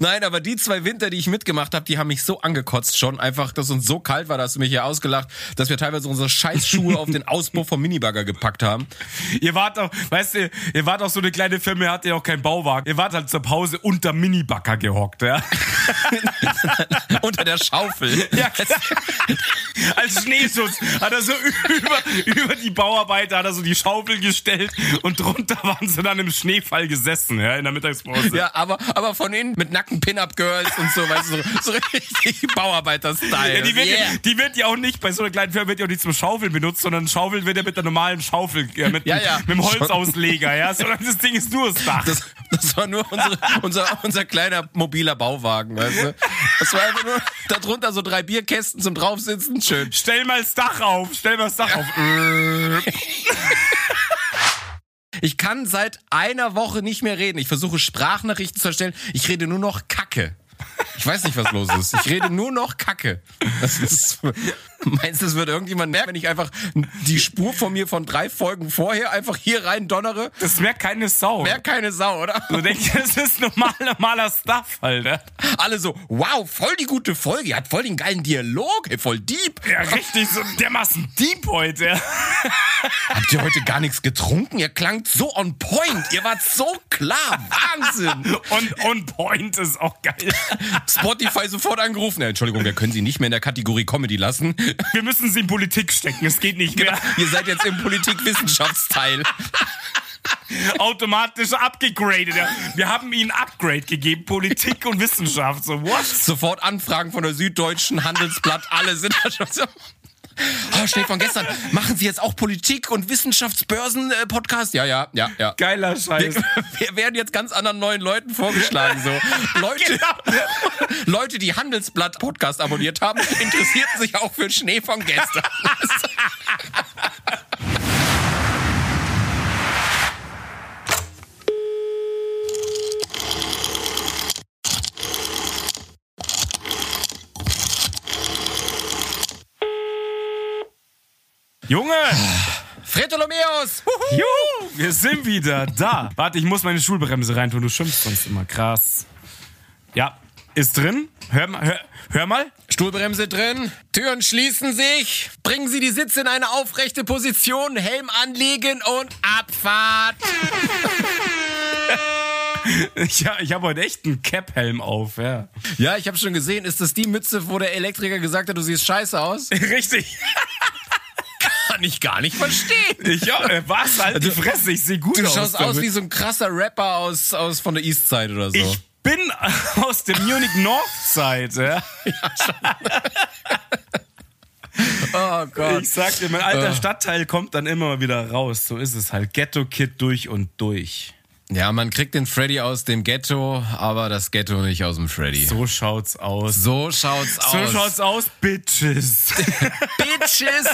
Nein, aber die zwei Winter, die ich mitgemacht habe, die haben mich so angekotzt schon. Einfach, dass uns so kalt war, dass du mich hier ausgelacht, dass wir teilweise unsere Scheißschuhe auf den Auspuff vom Minibagger gepackt haben. Ihr wart auch, weißt du, ihr wart auch so eine kleine Firma, ihr hattet ja auch keinen Bauwagen. Ihr wart halt zur Pause unter Minibagger gehockt, ja. Unter der Schaufel. Ja, als Schneeschutz hat er so über, über die Bauarbeiter hat er so die Schaufel gestellt und drunter waren sie dann im Schneefall gesessen, ja, in der Mittagspause. Ja, aber, aber von innen mit nackten Pin-Up-Girls und so, weißt du, so, so richtig Bauarbeiter-Style. Ja, die, wird, Yeah. ja, die wird ja auch nicht, bei so einer kleinen Firma wird ja auch nicht zum Schaufeln benutzt, sondern Schaufel wird ja mit der normalen Schaufel, ja, mit, Ja, ja. mit dem Holzausleger, ja, sondern das Ding ist nur das Dach. Das, das war nur unsere, unser, unser kleiner mobiler Bauwagen, weißt du? Das war einfach nur darunter so drei Bierkästen zum draufsitzen, schön. stell mal das Dach auf, stell mal das Dach auf. Ich kann seit einer Woche nicht mehr reden. Ich versuche Sprachnachrichten zu erstellen. Ich rede nur noch Kacke. Ich weiß nicht, was los ist. Ich rede nur noch Kacke. Das ist, meinst du, es wird irgendjemand merken, wenn ich einfach die Spur von mir von drei Folgen vorher einfach hier rein donnere? Das merkt keine Sau. Merkt keine Sau, oder? Du denkst, das ist normal, normaler Stuff, Alter. Alle so, wow, voll die gute Folge. Ihr hat voll den geilen Dialog, ey, voll deep. Ja, richtig, so dermaßen deep heute. Habt ihr heute gar nichts getrunken? Ihr klangt so on point. Ihr wart so klar. Wahnsinn. Und on point ist auch geil. Spotify sofort angerufen. Ja, Entschuldigung, wir können Sie nicht mehr in der Kategorie Comedy lassen. Wir müssen sie in Politik stecken, es geht nicht mehr. Ihr seid jetzt im Politikwissenschafteil. Automatisch abgegradet. Wir haben ihnen Upgrade gegeben, Politik und Wissenschaft. So, what? Sofort Anfragen von der Süddeutschen Handelsblatt. Alle sind da schon so. Oh, Schnee von gestern. Machen Sie jetzt auch Politik- und Wissenschaftsbörsen-Podcast? Ja, ja, ja, ja. Geiler Scheiß. Wir werden jetzt ganz anderen neuen Leuten vorgeschlagen. So. Leute, Genau. Leute, die Handelsblatt-Podcast abonniert haben, interessierten sich auch für Schnee von gestern. Junge! Fretolomeus! Juhu, wir sind wieder da. Warte, ich muss meine Schulbremse reintun, du schimpfst sonst immer. Krass. Ja, ist drin. Hör, mal- hör, hör mal. Stuhlbremse drin, Türen schließen sich, bringen Sie die Sitze in eine aufrechte Position, Helm anlegen und Abfahrt. Ja, ich habe heute echt einen Cap-Helm auf, ja. Ja, ich habe schon gesehen, ist das die Mütze, wo der Elektriker gesagt hat, du siehst scheiße aus? Richtig. Kann ich gar nicht verstehen. Ich, ja, äh, was? Halt die Fresse, ich sehe gut Du aus. schaust aus damit. wie so ein krasser Rapper aus, aus von der Eastside oder so. Ich bin aus der Munich Northside, ja. oh Gott. Ich sag dir, mein alter Stadtteil kommt dann immer wieder raus. So ist es halt. Ghetto-Kid durch und durch. Ja, man kriegt den Freddy aus dem Ghetto, aber das Ghetto nicht aus dem Freddy. So schaut's aus. So schaut's aus. So schaut's aus, Bitches. Bitches.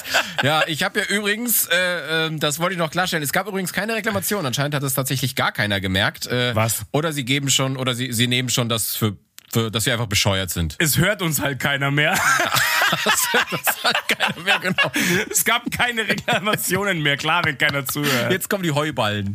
Ja, ich habe ja übrigens, äh, ähm, das wollte ich noch klarstellen, es gab übrigens keine Reklamation. Anscheinend hat es tatsächlich gar keiner gemerkt. Äh, Was? Oder sie geben schon, oder sie, sie nehmen schon das für, für, dass wir einfach bescheuert sind. es hört uns halt keiner mehr. Das hat keiner mehr genau. Es gab keine Reklamationen mehr. Klar, wenn keiner zuhört. Jetzt kommen die Heuballen.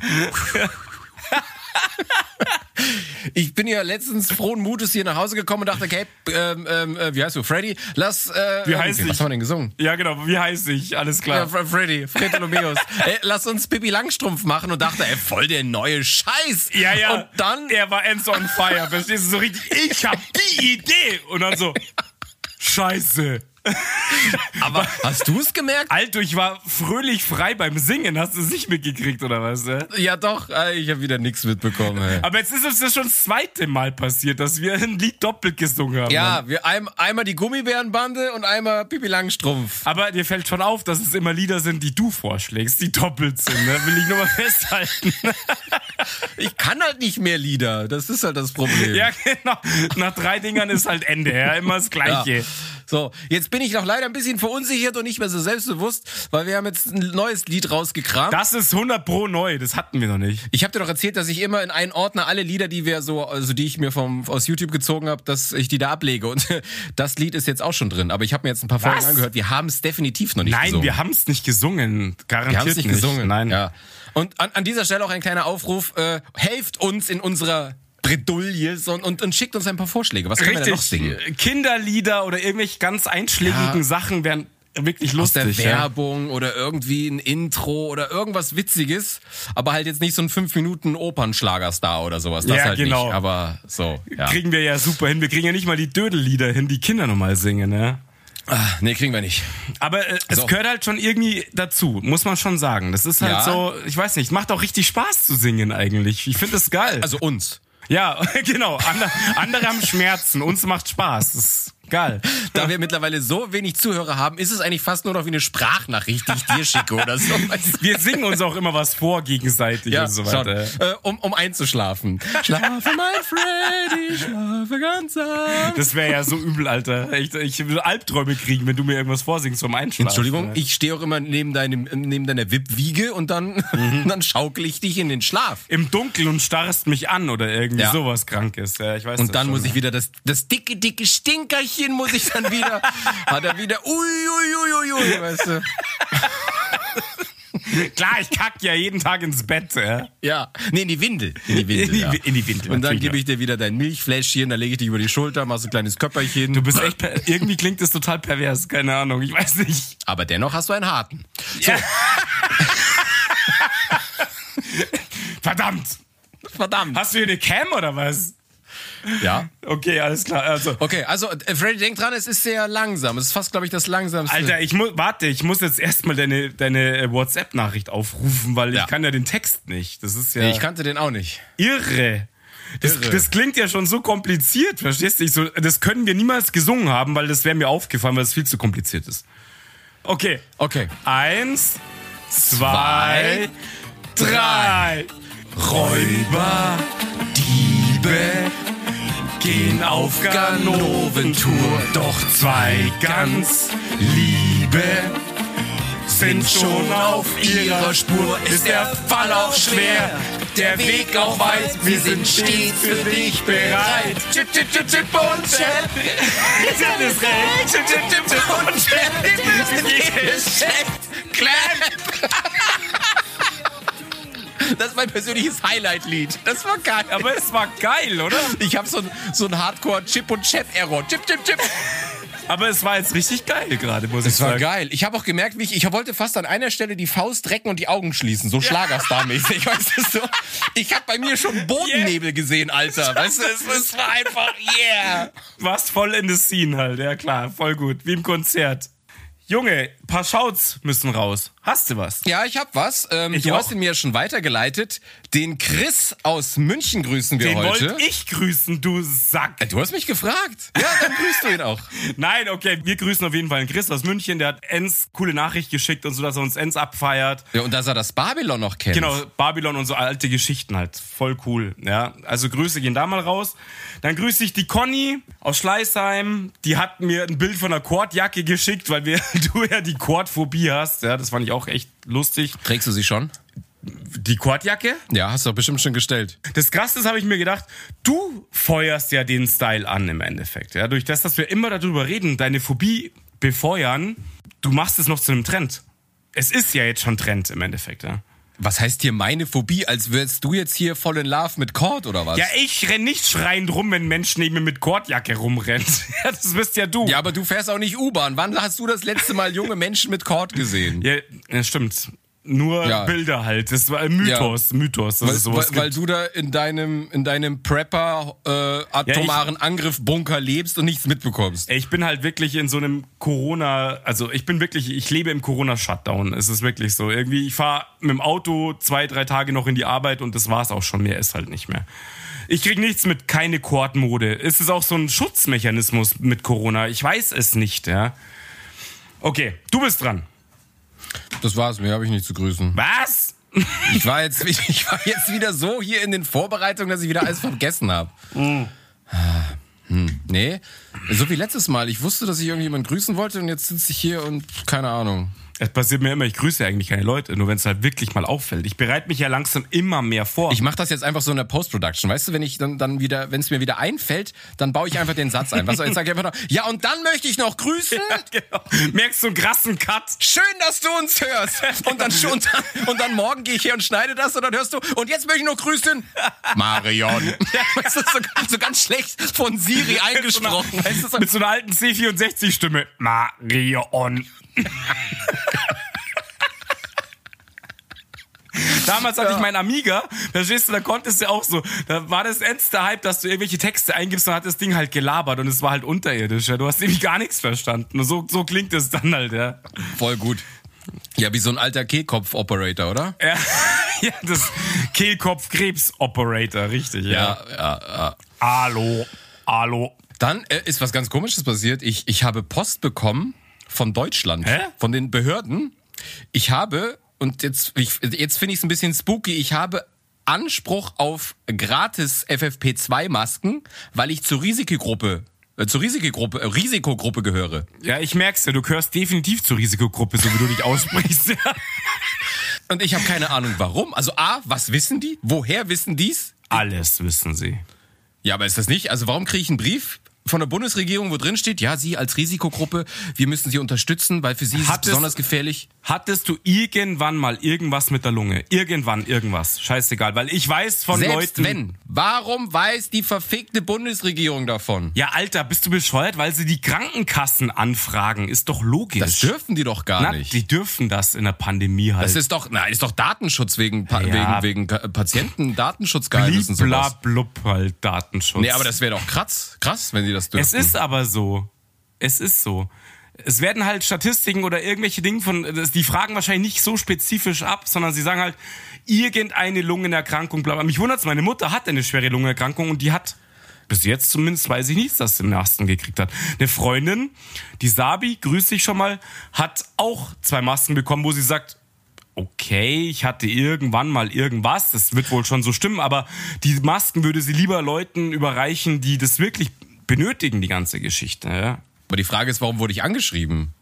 Ich bin ja letztens frohen Mutes hier nach Hause gekommen und dachte, okay, ähm, ähm, äh, wie heißt du, Freddy? Lass, äh, Wie heißt okay, ich? Was haben wir denn gesungen? Ja, genau. Wie heißt ich? Alles Ja, klar. Fre- Freddy, Fretolomeus. ey, lass uns Pippi Langstrumpf machen und dachte, ey, voll der neue Scheiß. Ja, ja. Und dann, Er war ends on fire. Verstehst du so richtig? Ich hab die Idee. Und dann so. Scheiße. Aber hast du es gemerkt? Alter, ich war fröhlich frei beim Singen. Hast du es nicht mitgekriegt, oder was? Ja? Ja, doch, äh, ich habe wieder nichts mitbekommen. Ey. Aber jetzt ist uns das schon das zweite Mal passiert, dass wir ein Lied doppelt gesungen haben. Ja, wir ein, einmal die Gummibärenbande und einmal Pippi Langstrumpf. Aber dir fällt schon auf, dass es immer Lieder sind, die du vorschlägst, die doppelt sind. Ne? Will ich nur mal festhalten. Ich kann halt nicht mehr Lieder, das ist halt das Problem. ja, genau. Nach drei Dingern ist halt Ende. Ja, immer das Gleiche. Ja. So, jetzt bin ich noch leider ein bisschen verunsichert und nicht mehr so selbstbewusst, weil wir haben jetzt ein neues Lied rausgekramt. Das ist 100 pro neu. Das hatten wir noch nicht. ich habe dir doch erzählt, dass ich immer in einen Ordner alle Lieder, die wir so, also die ich mir vom aus YouTube gezogen habe, dass ich die da ablege. Und das Lied ist jetzt auch schon drin. Aber ich habe mir jetzt ein paar Folgen Was? angehört. Wir haben es definitiv noch nicht Nein, gesungen. wir haben es nicht gesungen. Garantiert Wir haben es nicht gesungen. Nein. Ja. Und an, an dieser Stelle auch ein kleiner Aufruf: äh, Helft uns in unserer Bredouille und, und, und schickt uns ein paar Vorschläge. Was können wir denn noch singen? Kinderlieder oder irgendwelche ganz einschlägigen Ja. Sachen wären wirklich Aus der lustig. ja. Werbung oder irgendwie ein Intro oder irgendwas Witziges, aber halt jetzt nicht so ein 5 Minuten Opernschlagerstar oder sowas. Das Ja, halt genau. nicht. Aber so, ja. Kriegen wir ja super hin. Wir kriegen ja nicht mal die Dödellieder hin, die Kinder nochmal singen, ne? Ah, nee, kriegen wir nicht. Aber äh, es So. gehört halt schon irgendwie dazu, muss man schon sagen. Das ist halt Ja. so, ich weiß nicht, macht auch richtig Spaß zu singen eigentlich. Ich finde das geil. Also uns. Ja, genau. Andere, andere haben Schmerzen, uns macht Spaß. Das geil. Da wir mittlerweile so wenig Zuhörer haben, ist es eigentlich fast nur noch wie eine Sprachnachricht, die ich dir schicke oder so. Wir singen uns auch immer was vor gegenseitig Ja, und so weiter. Äh, um, um einzuschlafen. Schlafe, mein Freddy, schlafe ganz an. Das wäre ja so übel, Alter. Ich, ich will Albträume kriegen, wenn du mir irgendwas vorsingst zum Einschlafen. Entschuldigung, ich stehe auch immer neben, deinem, neben deiner Wippwiege und dann, Mhm. dann schaukel ich dich in den Schlaf. Im Dunkeln und starrst mich an oder irgendwie Ja. sowas Krankes. Ja, ich weiß Und dann schon, muss ich wieder das, das dicke, dicke Stinkerchen muss ich dann wieder, hat er wieder, ui, ui, ui, ui, weißt du. Klar, ich kack ja jeden Tag ins Bett. Ja. Ja, nee, in die Windel. In die Windel, In die- ja. in die Windel, Und dann gebe ich dir wieder dein Milchfläschchen, dann lege ich dich über die Schulter, machst ein kleines Köpperchen. Du bist echt, irgendwie klingt das total pervers, keine Ahnung, ich weiß nicht. Aber dennoch hast du einen harten. So. Verdammt! Verdammt. Hast du hier eine Cam oder was? Ja. Okay, alles klar. Also, Okay, also äh, Freddy, denk dran, es ist sehr langsam. Es ist fast, glaube ich, das langsamste. Alter, ich muss, warte, ich muss jetzt erstmal deine, deine äh, WhatsApp-Nachricht aufrufen, weil Ja. ich kann ja den Text nicht. Das ist ja Nee, ich kannte den auch nicht. irre. Das, das klingt ja schon so kompliziert, verstehst du? Ich so, das können wir niemals gesungen haben, weil das wäre mir aufgefallen, weil es viel zu kompliziert ist. Okay. Okay. Eins, zwei, drei. Räuber, Diebe gehen auf Ganoventour. Doch zwei ganz Liebe sind schon auf ihrer Spur. Ist der Fall auch schwer, der Weg auch weit. Wir sind stets für dich bereit. Chip, chip, chip, chip und chip. Ist alles recht. Chip, chip, chip, chip und chip. Wir müssen geschenkt. Das ist mein persönliches Highlight-Lied. Das war geil. Aber es war geil, oder? ich habe so ein so ein Hardcore-Chip- und Chat-Error. Chip, chip, chip. Aber es war jetzt richtig geil gerade, muss ich Das war sagen. geil. Ich habe auch gemerkt, wie ich, ich wollte fast an einer Stelle die Faust recken und die Augen schließen. So Schlagerstar-mäßig. Weißt du, so. Ich habe bei mir schon Bodennebel gesehen, Alter. Weißt du, es, es war einfach, yeah. Warst voll in the scene halt, ja klar, voll gut, wie im Konzert. Junge, paar Shouts müssen raus. Hast du was? Ja, ich hab was. Ähm, Ich du auch. hast ihn mir schon weitergeleitet. Den Chris aus München grüßen wir Den heute. wollte ich grüßen, du Sack. Äh, Du hast mich gefragt. Ja, dann grüßt du ihn auch. Nein, okay, wir grüßen auf jeden Fall den Chris aus München. Der hat Ens coole Nachricht geschickt und so, dass er uns Ens abfeiert. Ja, und dass er das Babylon noch kennt. Genau, Babylon und so alte Geschichten halt. Voll cool, ja. Also Grüße gehen da mal raus. Dann grüße ich die Conny aus Schleißheim. Die hat mir ein Bild von einer Kordjacke geschickt, weil wir, du ja die Kordphobie hast. Ja, das fand ich auch echt lustig. Trägst du sie schon? Die Kordjacke? Ja, hast du doch bestimmt schon gestellt. Das Krasse ist, habe ich mir gedacht, du feuerst ja den Style an im Endeffekt. Ja? Durch das, dass wir immer darüber reden, deine Phobie befeuern, du machst es noch zu einem Trend. Es ist ja jetzt schon Trend im Endeffekt. Ja, Was heißt hier meine Phobie? Als wärst du jetzt hier voll in Love mit Cord oder was? ja ich renn nicht schreiend rum, wenn ein Mensch neben mir mit Kordjacke rumrennt. Ja, das bist ja du. Ja, aber du fährst auch nicht U-Bahn. Wann hast du das letzte Mal junge Menschen mit Cord gesehen? Ja, ja stimmt. Nur Ja. Bilder halt. Das war ein Mythos. Mythos, dass Weil, es sowas weil, weil du da in deinem, in deinem Prepper äh, atomaren Angriff-Bunker lebst und nichts mitbekommst. Ich bin halt wirklich in so einem Corona, also ich bin wirklich, ich lebe im Corona-Shutdown. Es ist wirklich so. Irgendwie, ich fahre mit dem Auto zwei, drei Tage noch in die Arbeit und das war's auch schon. Mehr ist halt nicht mehr. Ich krieg nichts mit keine Kordmode. Ist es auch so ein Schutzmechanismus mit Corona? Ich weiß es nicht, ja. Okay, du bist dran. Das war's, mehr habe ich nicht zu grüßen. Was? Ich war, jetzt, ich war jetzt wieder so hier in den Vorbereitungen, dass ich wieder alles vergessen habe. Hm, nee, so wie letztes Mal. Ich wusste, dass ich irgendjemanden grüßen wollte und jetzt sitze ich hier und keine Ahnung. Es passiert mir immer, ich grüße eigentlich keine Leute, nur wenn es halt wirklich mal auffällt. Ich bereite mich ja langsam immer mehr vor. Ich mache das jetzt einfach so in der Post-Production. Weißt du, wenn ich dann, dann wieder, wenn es mir wieder einfällt, dann baue ich einfach den Satz ein. Was, jetzt sage ich einfach noch, ja, und dann möchte ich noch grüßen. Ja, genau. Merkst du einen krassen Cut? Schön, dass du uns hörst. Und dann, und dann, und dann morgen gehe ich hier und schneide das und dann hörst du, und jetzt möchte ich noch grüßen. Marion. Das ist so, so ganz schlecht von Siri eingesprochen. Weißt du, so Mit so einer alten C64-Stimme. Marion. Damals hatte ja. ich meinen Amiga, verstehst du, da konntest du auch so, da war das ernste Hype, dass du irgendwelche Texte eingibst und hat das Ding halt gelabert und es war halt unterirdisch, ja. Du hast nämlich gar nichts verstanden. Und so, so klingt es dann halt, ja. Voll gut. Ja, wie so ein alter Kehlkopf-Operator, oder? Ja, ja das Kehlkopf-Krebs-Operator, richtig, ja. Ja, ja, ja. Hallo, hallo. Dann äh, ist was ganz Komisches passiert. Ich, ich habe Post bekommen von Deutschland, Hä? von den Behörden. Ich habe, und jetzt, ich, jetzt finde ich es ein bisschen spooky, ich habe Anspruch auf gratis FFP2-Masken, weil ich zur Risikogruppe äh, zur Risikogruppe, äh, Risikogruppe gehöre. Ja, ich merk's ja, du gehörst definitiv zur Risikogruppe, so wie du dich aussprichst. Und ich habe keine Ahnung warum. Also A, was wissen die? Woher wissen die's? Alles wissen sie. Ja, aber ist das nicht? Also warum kriege ich einen Brief von der Bundesregierung, wo drin steht, ja, Sie als Risikogruppe, wir müssen Sie unterstützen, weil für Sie ist es besonders gefährlich. Hattest du irgendwann mal irgendwas mit der Lunge? Irgendwann irgendwas? Scheißegal, weil ich weiß von Selbst Leuten. wenn. Warum weiß die verfickte Bundesregierung davon? Ja, Alter, bist du bescheuert, weil sie die Krankenkassen anfragen? Ist doch logisch. Das dürfen die doch gar Na, nicht. Die dürfen das in der Pandemie halt. das ist doch, na, ist doch Datenschutz wegen, Ja. wegen, wegen äh, Patienten-Datenschutzgeheimnissen und sowas. blub halt Datenschutz. Nee, aber das wäre doch krass, krass, wenn die das dürfen. Es ist aber so. Es ist so. Es werden halt Statistiken oder irgendwelche Dinge von, die fragen wahrscheinlich nicht so spezifisch ab, sondern sie sagen halt, irgendeine Lungenerkrankung, bla bla. Mich wundert's, meine Mutter hat eine schwere Lungenerkrankung und die hat, bis jetzt zumindest weiß ich nicht, dass sie einen Masken gekriegt hat. Eine Freundin, die Sabi, grüß dich schon mal, hat auch zwei Masken bekommen, wo sie sagt, okay, ich hatte irgendwann mal irgendwas, das wird wohl schon so stimmen, aber die Masken würde sie lieber Leuten überreichen, die das wirklich benötigen, die ganze Geschichte. Ja? Aber die Frage ist, warum wurde ich angeschrieben?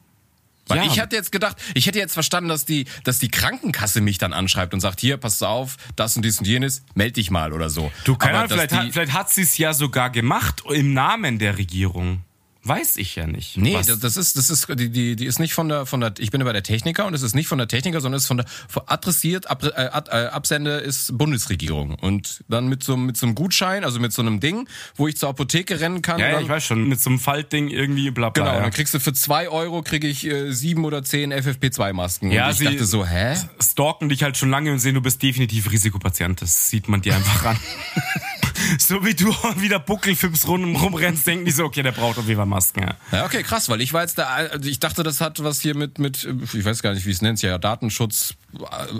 Weil Ja. ich hatte jetzt gedacht, ich hätte jetzt verstanden, dass die, dass die Krankenkasse mich dann anschreibt und sagt, hier, pass auf, das und dies und jenes, meld dich mal oder so. Du, keine Ahnung, vielleicht, hat, vielleicht hat sie es ja sogar gemacht im Namen der Regierung. Weiß ich ja nicht. Nee, Was- das, das ist, das ist, die, die, die ist nicht von der, von der, ich bin bei der Techniker und es ist nicht von der Techniker, sondern es ist von der, von adressiert, ab, äh, äh, Absender ist Bundesregierung. Und dann mit so, mit so einem Gutschein, also mit so einem Ding, wo ich zur Apotheke rennen kann. ja, ja, ich weiß schon, mit so einem Faltding irgendwie bla bla. Genau, ja. dann kriegst du für zwei Euro kriege ich äh, sieben oder zehn FFP2-Masken. Ja, und ich sie- dachte so, hä? stalken dich halt schon lange und sehen, du bist definitiv Risikopatient. Das sieht man dir einfach an. so wie du wieder Buckelfips rum, rumrennst, denken die so, okay, der braucht auf jeden Fall Masken. Ja. Ja, okay, krass, weil ich war jetzt da, also ich dachte, das hat was hier mit, mit, ich weiß gar nicht, wie es nennt, ja, Datenschutz,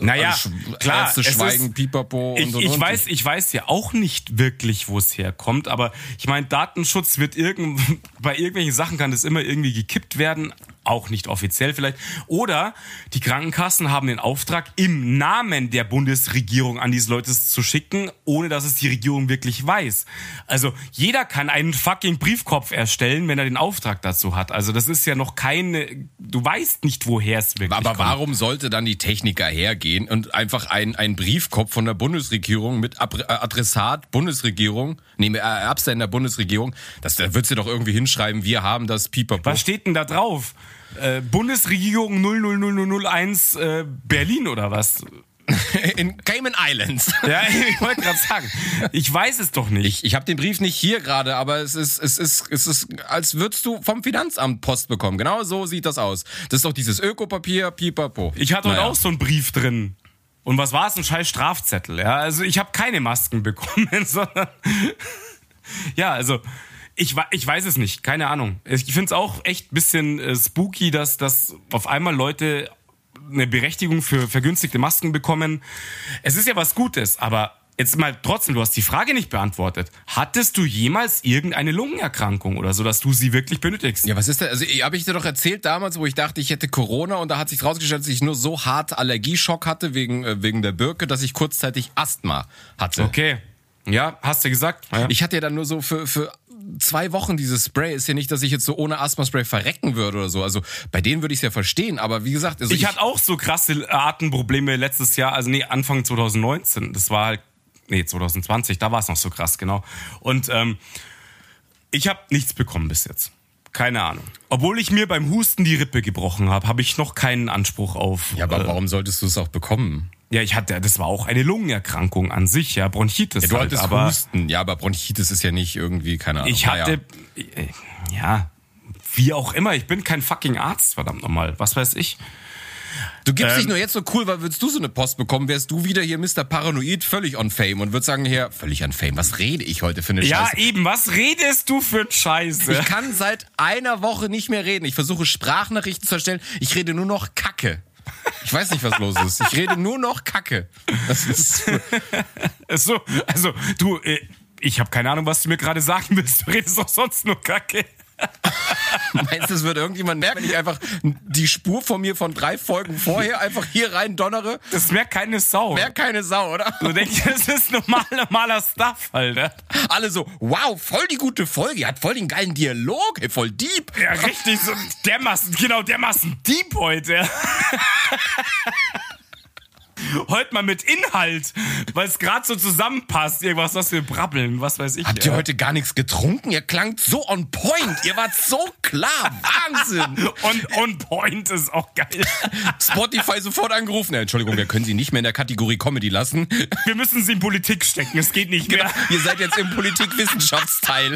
Naja, klar, Ärzte schweigen, ist- pipapo Ich, und, und, ich und. weiß, ich weiß ja auch nicht wirklich, wo es herkommt, aber ich meine, Datenschutz wird irgend, bei irgendwelchen Sachen kann das immer irgendwie gekippt werden, auch nicht offiziell vielleicht. Oder die Krankenkassen haben den Auftrag, im Namen der Bundesregierung an diese Leute zu schicken, ohne dass es die Regierung wirklich weiß. Also jeder kann einen fucking Briefkopf erstellen, wenn er den Auftrag dazu hat. Also das ist ja noch keine, du weißt nicht, woher es wirklich Aber kommt. warum sollte dann die Techniker hergehen und einfach ein, ein Briefkopf von der Bundesregierung mit äh, Adressat Bundesregierung, nee, äh, Absender Bundesregierung, das, da wird sie doch irgendwie hinschreiben, wir haben das Pipapo. Was steht denn da drauf? Äh, Bundesregierung 00001 äh, Berlin oder was? In Cayman Islands. Ja, ich wollte gerade sagen. Ich weiß es doch nicht. Ich, ich habe den Brief nicht hier gerade, aber es ist, es, ist, es ist, als würdest du vom Finanzamt Post bekommen. Genau so sieht das aus. Das ist doch dieses Ökopapier, pipapo. Ich hatte Naja. auch so einen Brief drin. Und was war es? Ein scheiß Strafzettel. Ja, also ich habe keine Masken bekommen, sondern ja, also ich, ich weiß es nicht, keine Ahnung. Ich finde es auch echt ein bisschen äh, spooky, dass, dass auf einmal Leute eine Berechtigung für vergünstigte Masken bekommen. Es ist ja was Gutes, aber jetzt mal trotzdem, du hast die Frage nicht beantwortet. Hattest du jemals irgendeine Lungenerkrankung oder so, dass du sie wirklich benötigst? Ja, was ist denn? Also, habe ich dir doch erzählt damals, wo ich dachte, ich hätte Corona und da hat sich rausgestellt, dass ich nur so hart Allergieschock hatte wegen, äh, wegen der Birke, dass ich kurzzeitig Asthma hatte. Okay. Ja, hast du gesagt? Ja. Ich hatte ja dann nur so für, für zwei Wochen dieses Spray. Ist ja nicht, dass ich jetzt so ohne Asthma-Spray verrecken würde oder so. Also bei denen würde ich es ja verstehen. Aber wie gesagt, also ich, ich hatte auch so krasse Atemprobleme letztes Jahr, also nee, Anfang 2019. Das war halt, nee, 2020, da war es noch so krass, genau. Und ähm, ich habe nichts bekommen bis jetzt. Keine Ahnung. Obwohl ich mir beim Husten die Rippe gebrochen habe, habe ich noch keinen Anspruch auf. Ja, aber äh, warum solltest du es auch bekommen? Ja, ich hatte, das war auch eine Lungenerkrankung an sich, ja, Bronchitis. Ja, du halt, hattest aber Husten, ja, aber Bronchitis ist ja nicht irgendwie, keine Ahnung. Ich hatte, ja. ja, wie auch immer, ich bin kein fucking Arzt, verdammt nochmal, was weiß ich. Du gibst ähm, dich nur jetzt so cool, weil würdest du so eine Post bekommen, wärst du wieder hier Mr. Paranoid, völlig on Fame und würdest sagen, hier, völlig on Fame, was rede ich heute für eine Scheiße? Ja, eben, was redest du für Scheiße? Ich kann seit einer Woche nicht mehr reden. Ich versuche Sprachnachrichten zu erstellen. Ich rede nur noch Kacke. Ich weiß nicht, was los ist. Ich rede nur noch Kacke. Das ist so, also du, äh, ich habe keine Ahnung, was du mir gerade sagen willst. Du redest doch sonst nur Kacke. Meinst du, es wird irgendjemand merken, wenn ich einfach die Spur von mir von drei Folgen vorher einfach hier rein donnere? Das merkt keine Sau. Merkt keine Sau, oder? Du denkst, das ist normal, normaler Stuff, Alter. Alle so, wow, voll die gute Folge, hat voll den geilen Dialog, ey, voll deep. Ja, richtig, so dermaßen, genau, dermaßen deep heute. heute mal mit Inhalt, weil es gerade so zusammenpasst, irgendwas, was wir brabbeln, was weiß ich. Habt ja. ihr heute gar nichts getrunken? Ihr klangt so on point, ihr wart so klar, Wahnsinn. Und on point ist auch geil. Spotify sofort angerufen. Ja, Entschuldigung, wir können Sie nicht mehr in der Kategorie Comedy lassen. Wir müssen Sie in Politik stecken, es geht nicht mehr. Genau, ihr seid jetzt im Politikwissenschaftsteil.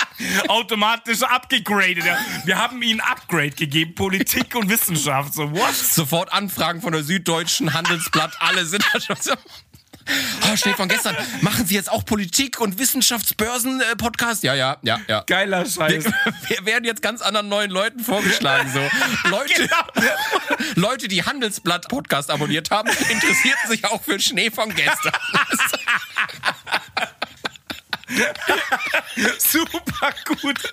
automatisch abgegradet. Wir haben ihnen Upgrade gegeben, Politik und Wissenschaft. So, what? Sofort Anfragen von der Süddeutschen Handelsblatt, alle sind da schon so. Oh, schnell von gestern. Machen Sie jetzt auch Politik- und Wissenschaftsbörsen-Podcast? Ja, ja, ja, ja. Geiler Scheiß. Wir, wir, werden jetzt ganz anderen neuen Leuten vorgeschlagen. So. Leute, genau. Leute, die Handelsblatt-Podcast abonniert haben, interessierten sich auch für Schnee von gestern. Super gut.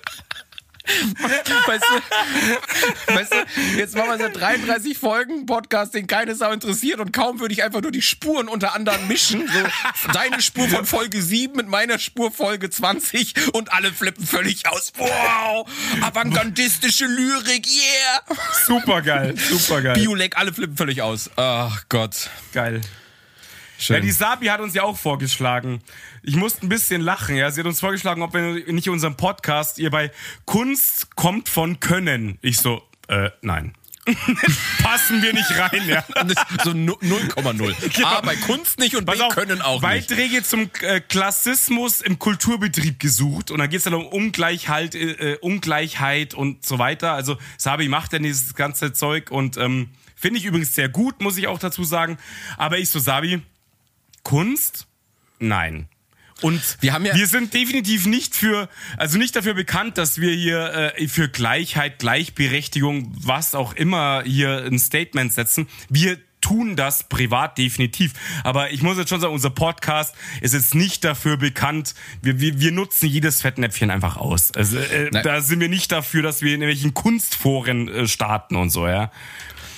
Weißt du, weißt du, jetzt machen wir seit 33 Folgen Podcast, den keine Sau interessiert und kaum würde ich einfach nur die Spuren unter anderem mischen. So deine Spur von Folge 7 mit meiner Spur Folge 20 und alle flippen völlig aus. Wow! Avantgardistische Lyrik, yeah! Super geil, super geil. Biolek, alle flippen völlig aus. Ach Gott. Geil. Schön. Ja, die Sabi hat uns ja auch vorgeschlagen. Ich musste ein bisschen lachen, ja. Sie hat uns vorgeschlagen, ob wir nicht unseren Podcast ihr bei Kunst kommt von Können. Ich so, äh, nein. Passen wir nicht rein, ja. so 0,0. Genau. A bei Kunst nicht und B auf, können auch Beiträge nicht. zum äh, Klassismus im Kulturbetrieb gesucht und da geht es dann um Ungleichheit, äh, Ungleichheit und so weiter. Also Sabi macht ja dieses ganze Zeug und ähm, finde ich übrigens sehr gut, muss ich auch dazu sagen. Aber ich so, Sabi, Kunst? Nein. Und wir, haben ja wir sind definitiv nicht für, also nicht dafür bekannt, dass wir hier äh, für Gleichheit, Gleichberechtigung, was auch immer hier ein Statement setzen. Wir tun das privat definitiv. Aber ich muss jetzt schon sagen, unser Podcast ist jetzt nicht dafür bekannt. Wir, wir, wir nutzen jedes Fettnäpfchen einfach aus. Also äh, da sind wir nicht dafür, dass wir in irgendwelchen Kunstforen äh, starten und so, ja.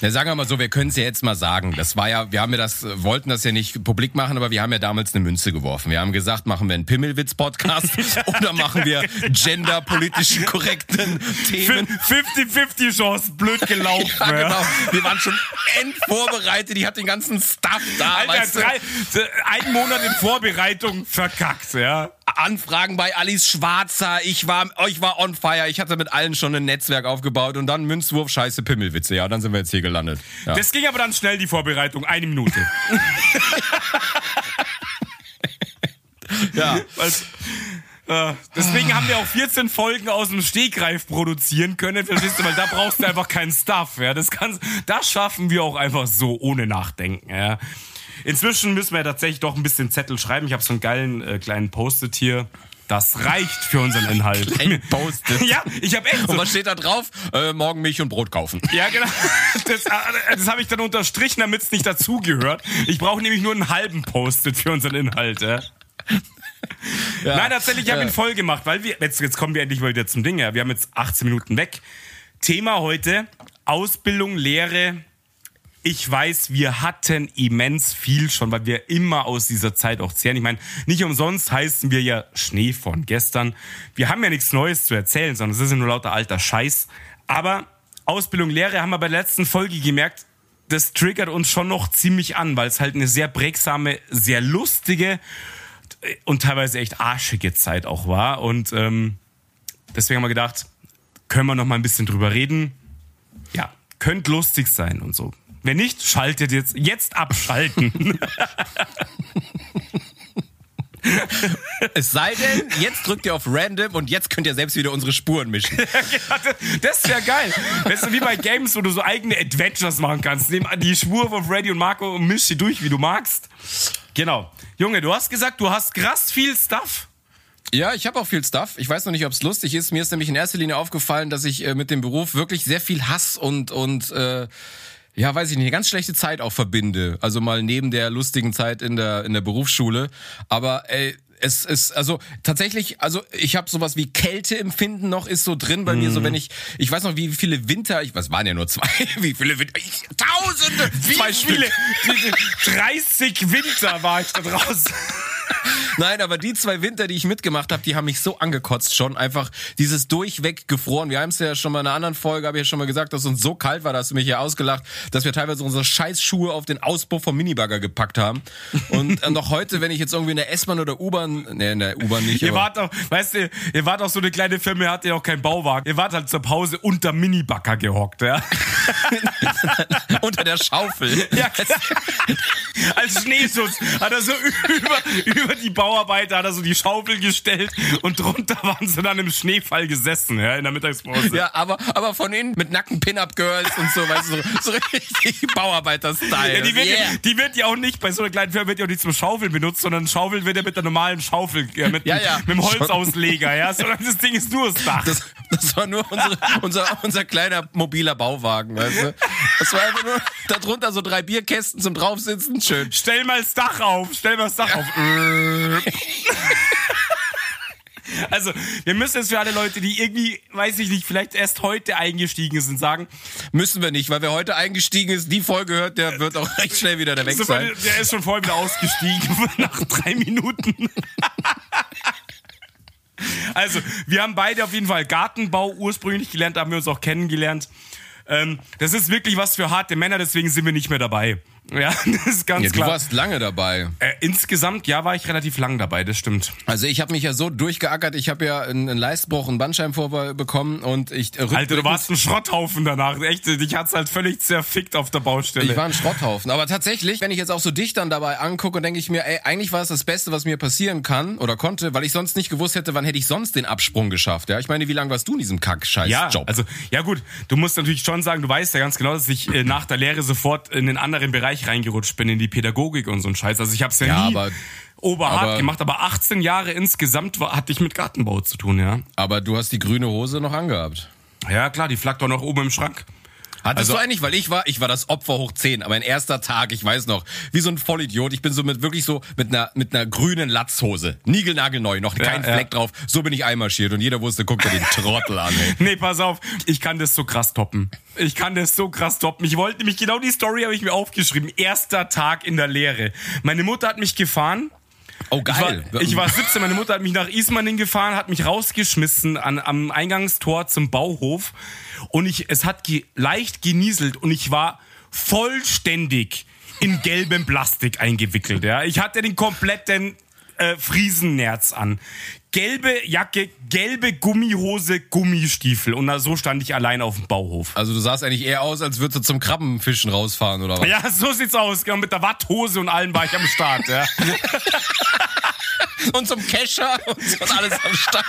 Na, sagen wir mal so, wir können es ja jetzt mal sagen. Das war ja, wir haben ja das, wollten das ja nicht publik machen, aber wir haben ja damals eine Münze geworfen. Wir haben gesagt, machen wir einen Pimmelwitz-Podcast oder machen wir genderpolitisch korrekten Themen. 50-50 Chance, blöd gelaufen. ja, genau. Wir waren schon endvorbereitet, die hat den ganzen Stuff da. Alter, drei, einen Monat in Vorbereitung verkackt, ja. Anfragen bei Alice Schwarzer. Ich war, ich war on fire. Ich hatte mit allen schon ein Netzwerk aufgebaut und dann Münzwurf, Scheiße, Pimmelwitze. Ja, dann sind wir jetzt hier gelandet. Ja. Das ging aber dann schnell, die Vorbereitung. Eine Minute. ja. Was, äh, deswegen haben wir auch 14 Folgen aus dem Stegreif produzieren können, verstehst du? Weil da brauchst du einfach keinen Stuff, ja. Das, kann, das schaffen wir auch einfach so, ohne Nachdenken, ja. Inzwischen müssen wir tatsächlich doch ein bisschen Zettel schreiben. Ich habe so einen geilen äh, kleinen Post-it hier. Das reicht für unseren Inhalt. Ein Post-it. ja, ich habe echt. So. Und was steht da drauf? Äh, morgen Milch und Brot kaufen. Ja, genau. Das, äh, das habe ich dann unterstrichen, damit es nicht dazugehört. Ich brauche nämlich nur einen halben Post-it für unseren Inhalt. Ja. Ja, Nein, tatsächlich, ich habe ja. ihn voll gemacht, weil wir, jetzt, jetzt kommen wir endlich mal wieder zum Ding. Ja. Wir haben jetzt 18 Minuten weg. Thema heute, Ausbildung, Lehre, ich weiß, wir hatten immens viel schon, weil wir immer aus dieser Zeit auch zehren. Ich meine, nicht umsonst heißen wir ja Schnee von gestern. Wir haben ja nichts Neues zu erzählen, sondern es ist ja nur lauter alter Scheiß. Aber Ausbildung, Lehre haben wir bei der letzten Folge gemerkt, das triggert uns schon noch ziemlich an, weil es halt eine sehr prägsame, sehr lustige und teilweise echt arschige Zeit auch war. Und ähm, deswegen haben wir gedacht, können wir noch mal ein bisschen drüber reden. Ja, könnte lustig sein und so. Wenn nicht, schaltet jetzt, jetzt abschalten. Es sei denn, jetzt drückt ihr auf Random und jetzt könnt ihr selbst wieder unsere Spuren mischen. das wäre geil. Weißt du, wie bei Games, wo du so eigene Adventures machen kannst. Nimm die Spur von Freddy und Marco und misch sie durch, wie du magst. Genau. Junge, du hast gesagt, du hast krass viel Stuff. Ja, ich habe auch viel Stuff. Ich weiß noch nicht, ob es lustig ist. Mir ist nämlich in erster Linie aufgefallen, dass ich äh, mit dem Beruf wirklich sehr viel Hass und und äh, ja, weiß ich nicht, eine ganz schlechte Zeit auch verbinde. Also mal neben der lustigen Zeit in der in der Berufsschule. Aber ey, es ist also tatsächlich, also ich habe sowas wie Kälteempfinden noch ist so drin bei mm. mir, so wenn ich, ich weiß noch wie viele Winter, ich was waren ja nur zwei, wie viele Winter, ich, Tausende, wie zwei viele, 30 Winter war ich da draußen. Nein, aber die zwei Winter, die ich mitgemacht habe, die haben mich so angekotzt schon. Einfach dieses durchweg gefroren. Wir haben es ja schon mal in einer anderen Folge, habe ich ja schon mal gesagt, dass uns so kalt war, dass du mich hier ausgelacht, dass wir teilweise unsere Scheißschuhe auf den Auspuff vom Minibagger gepackt haben. Und äh, noch heute, wenn ich jetzt irgendwie in der S-Bahn oder U-Bahn, ne, in der U-Bahn nicht. Ihr wart doch, weißt du, ihr wart auch so eine kleine Firma, ihr hattet ja auch keinen Bauwagen. Ihr wart halt zur Pause unter Minibagger gehockt, ja. unter der Schaufel. Ja, als Schneeschutz hat er so über, über die Bauarbeiter hat er so die Schaufel gestellt und drunter waren sie dann im Schneefall gesessen, ja, in der Mittagspause. Ja, aber, aber von innen mit nackten Pin-Up-Girls und so, weißt du, so, so richtig Bauarbeiter-Style. Ja, die, wird, yeah. die wird ja auch nicht, bei so einer kleinen Firma wird ja auch nicht zum Schaufeln benutzt, sondern Schaufeln wird ja mit der normalen Schaufel, ja, mit, ja, ja. mit dem Holzausleger, ja, sondern das Ding ist nur das Dach. Das, das war nur unsere, unser, unser kleiner mobiler Bauwagen, weißt du. Das war einfach nur darunter so drei Bierkästen zum draufsitzen, schön. Stell mal das Dach auf, stell mal das Dach auf. Also, wir müssen jetzt für alle Leute, die irgendwie, weiß ich nicht, vielleicht erst heute eingestiegen sind, sagen. Müssen wir nicht, weil wer heute eingestiegen ist, die Folge hört, der wird auch recht schnell wieder da weg sein. Der ist schon vorher wieder ausgestiegen, nach drei Minuten. Also, wir haben beide auf jeden Fall Gartenbau ursprünglich gelernt, haben wir uns auch kennengelernt. Ähm, das ist wirklich was für harte Männer, deswegen sind wir nicht mehr dabei. Ja, das ist ganz ja, klar. Du warst lange dabei. Äh, insgesamt, ja, war ich relativ lang dabei, das stimmt. Also ich habe mich ja so durchgeackert, ich habe ja einen, Leistbruch, einen Bandscheibenvorfall bekommen und ich... Äh, Alter, du warst ein Schrotthaufen danach. Echt, dich hat's halt völlig zerfickt auf der Baustelle. Ich war ein Schrotthaufen. Aber tatsächlich, wenn ich jetzt auch so dich dann dabei angucke, denke ich mir, ey, eigentlich war es das Beste, was mir passieren kann oder konnte, weil ich sonst nicht gewusst hätte, wann hätte ich sonst den Absprung geschafft. Ja, ich meine, wie lange warst du in diesem Kack-Scheiß-Job? Ja, also, ja gut, du musst natürlich schon sagen, du weißt ja ganz genau, dass ich äh, nach der Lehre sofort in den anderen Bereich Bereich reingerutscht bin, in die Pädagogik und so ein Scheiß. Also ich habe es ja, ja, nie aber, oberhart aber, gemacht, aber 18 Jahre insgesamt war, hatte ich mit Gartenbau zu tun, ja. Aber du hast die grüne Hose noch angehabt. Ja, klar, die flackt doch noch oben im Schrank. Hattest also, du eigentlich, weil ich war, ich war das Opfer hoch 10, aber mein erster Tag, ich weiß noch, wie so ein Vollidiot. Ich bin so mit wirklich so mit einer mit einer grünen Latzhose, niegelnagelneu, noch ja, kein ja. Fleck drauf. So bin ich einmarschiert und jeder wusste, guck dir den Trottel an. Ey. nee, pass auf, ich kann das so krass toppen. Ich kann das so krass toppen. Ich wollte nämlich genau die Story habe ich mir aufgeschrieben. Erster Tag in der Lehre. Meine Mutter hat mich gefahren Oh, geil. Ich war, ich war 17, meine Mutter hat mich nach Ismaning gefahren, hat mich rausgeschmissen an, am Eingangstor zum Bauhof und ich, es hat ge, leicht genieselt und ich war vollständig in gelbem Plastik eingewickelt. Ja. Ich hatte den kompletten äh, Friesennerz an. Gelbe Jacke, gelbe Gummihose, Gummistiefel. Und so stand ich allein auf dem Bauhof. Also du sahst eigentlich eher aus, als würdest du zum Krabbenfischen rausfahren, oder was? Ja, so sieht's aus. Genau, mit der Watthose und allem war ich am Start. Ja. und zum Kescher und, und alles am Start.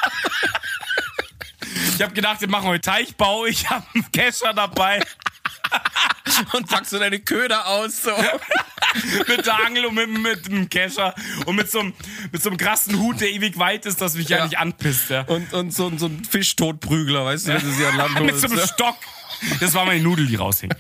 Ich habe gedacht, wir machen heute Teichbau. Ich habe einen Kescher dabei. Und packst du deine Köder aus. So. mit der Angel und mit, mit dem Kescher und mit so, einem, mit so einem krassen Hut, der ewig weit ist, dass mich ja, ja nicht anpisst. Ja. Und, und so, so ein Fischtotprügler, weißt du, ja. wenn du sie an Land Mit so einem Stock. Das war meine Nudel, die raushing.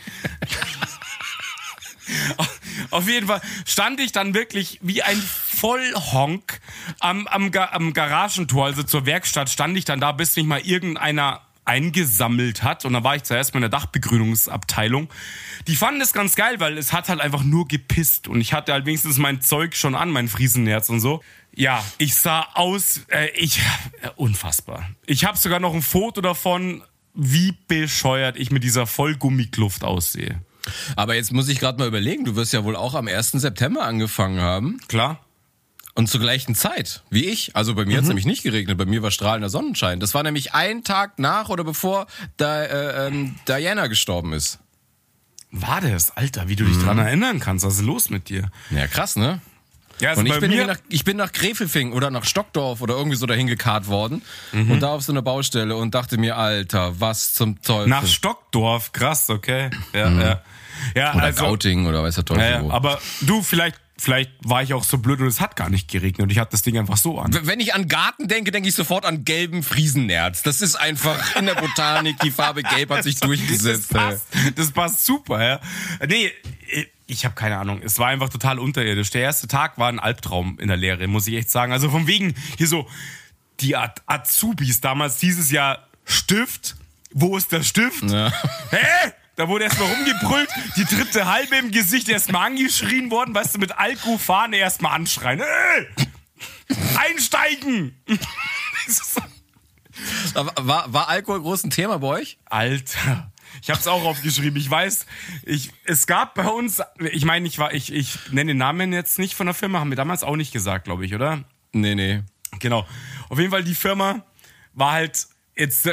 Auf jeden Fall stand ich dann wirklich wie ein Vollhonk am, am, am Garagentor, also zur Werkstatt, stand ich dann da, bis mich mal irgendeiner eingesammelt hat. Und da war ich zuerst mal in der Dachbegrünungsabteilung. Die fanden das ganz geil, weil es hat halt einfach nur gepisst. Und ich hatte halt wenigstens mein Zeug schon an, mein Friesennerz und so. Ja, ich sah aus, äh, ich, äh, unfassbar. Ich habe sogar noch ein Foto davon, wie bescheuert ich mit dieser Vollgummikluft aussehe. Aber jetzt muss ich gerade mal überlegen, du wirst ja wohl auch am 1. September angefangen haben. Klar. Und zur gleichen Zeit wie ich. Also bei mir hat's nämlich nicht geregnet, bei mir war strahlender Sonnenschein. Das war nämlich ein Tag nach oder bevor da, äh, ähm, Diana gestorben ist. War das? Alter, wie du dich dran erinnern kannst. Was ist los mit dir? Ja, krass, ne? Ja, also Und ich bin, nach, ich bin nach Grefelfing oder nach Stockdorf oder irgendwie so dahin gekarrt worden und da auf so eine Baustelle und dachte mir, Alter, was zum Teufel. nach Stockdorf. Krass, okay. Ja, ja. Ja, oder also, Gauting oder weiß der Teufel ja, wo. ja, aber du, vielleicht, vielleicht war ich auch so blöd und es hat gar nicht geregnet und ich hatte das Ding einfach so an. Wenn ich an Garten denke, denke ich sofort an gelben Friesennerz. Das ist einfach in der Botanik, die Farbe gelb hat sich Das durchgesetzt. ey. passt, das passt super, ja. Nee, ich habe keine Ahnung. Es war einfach total unterirdisch. Der erste Tag war ein Albtraum in der Lehre, muss ich echt sagen. Also von wegen hier so die Az- Azubis damals dieses Jahr Stift. Wo ist der Stift? Ja. Hä? Da wurde erstmal rumgebrüllt, die dritte halbe im Gesicht erstmal angeschrien worden, weißt du, mit Alkufahne erstmal anschreien. Äh! Einsteigen! War, war Alkohol groß ein Thema bei euch? Alter. Ich habe es auch aufgeschrieben. Ich weiß, ich, es gab bei uns, ich meine, ich war, ich, ich nenne den Namen jetzt nicht von der Firma, haben wir damals auch nicht gesagt, glaube ich, oder? Nee, nee. Genau. Auf jeden Fall, die Firma war halt jetzt,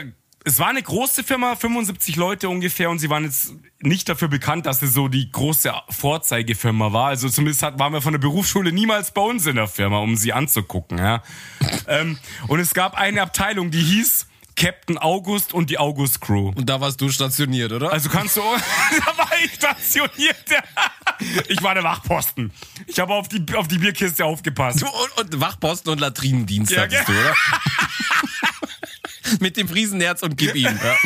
es war eine große Firma, 75 Leute ungefähr, und sie waren jetzt nicht dafür bekannt, dass sie so die große Vorzeigefirma war. Also zumindest hat, waren wir von der Berufsschule niemals bei uns in der Firma, um sie anzugucken. Ja. ähm, und es gab eine Abteilung, die hieß Captain August und die August Crew. Und da warst du stationiert, oder? Also kannst du, da war ich stationiert. Ich war der Wachposten. Ich habe auf die, auf die Bierkiste aufgepasst. Du und, und Wachposten und Latrinendienst Ja, hattest du, oder? Mit dem Friesenherz und gib ihm. Ja.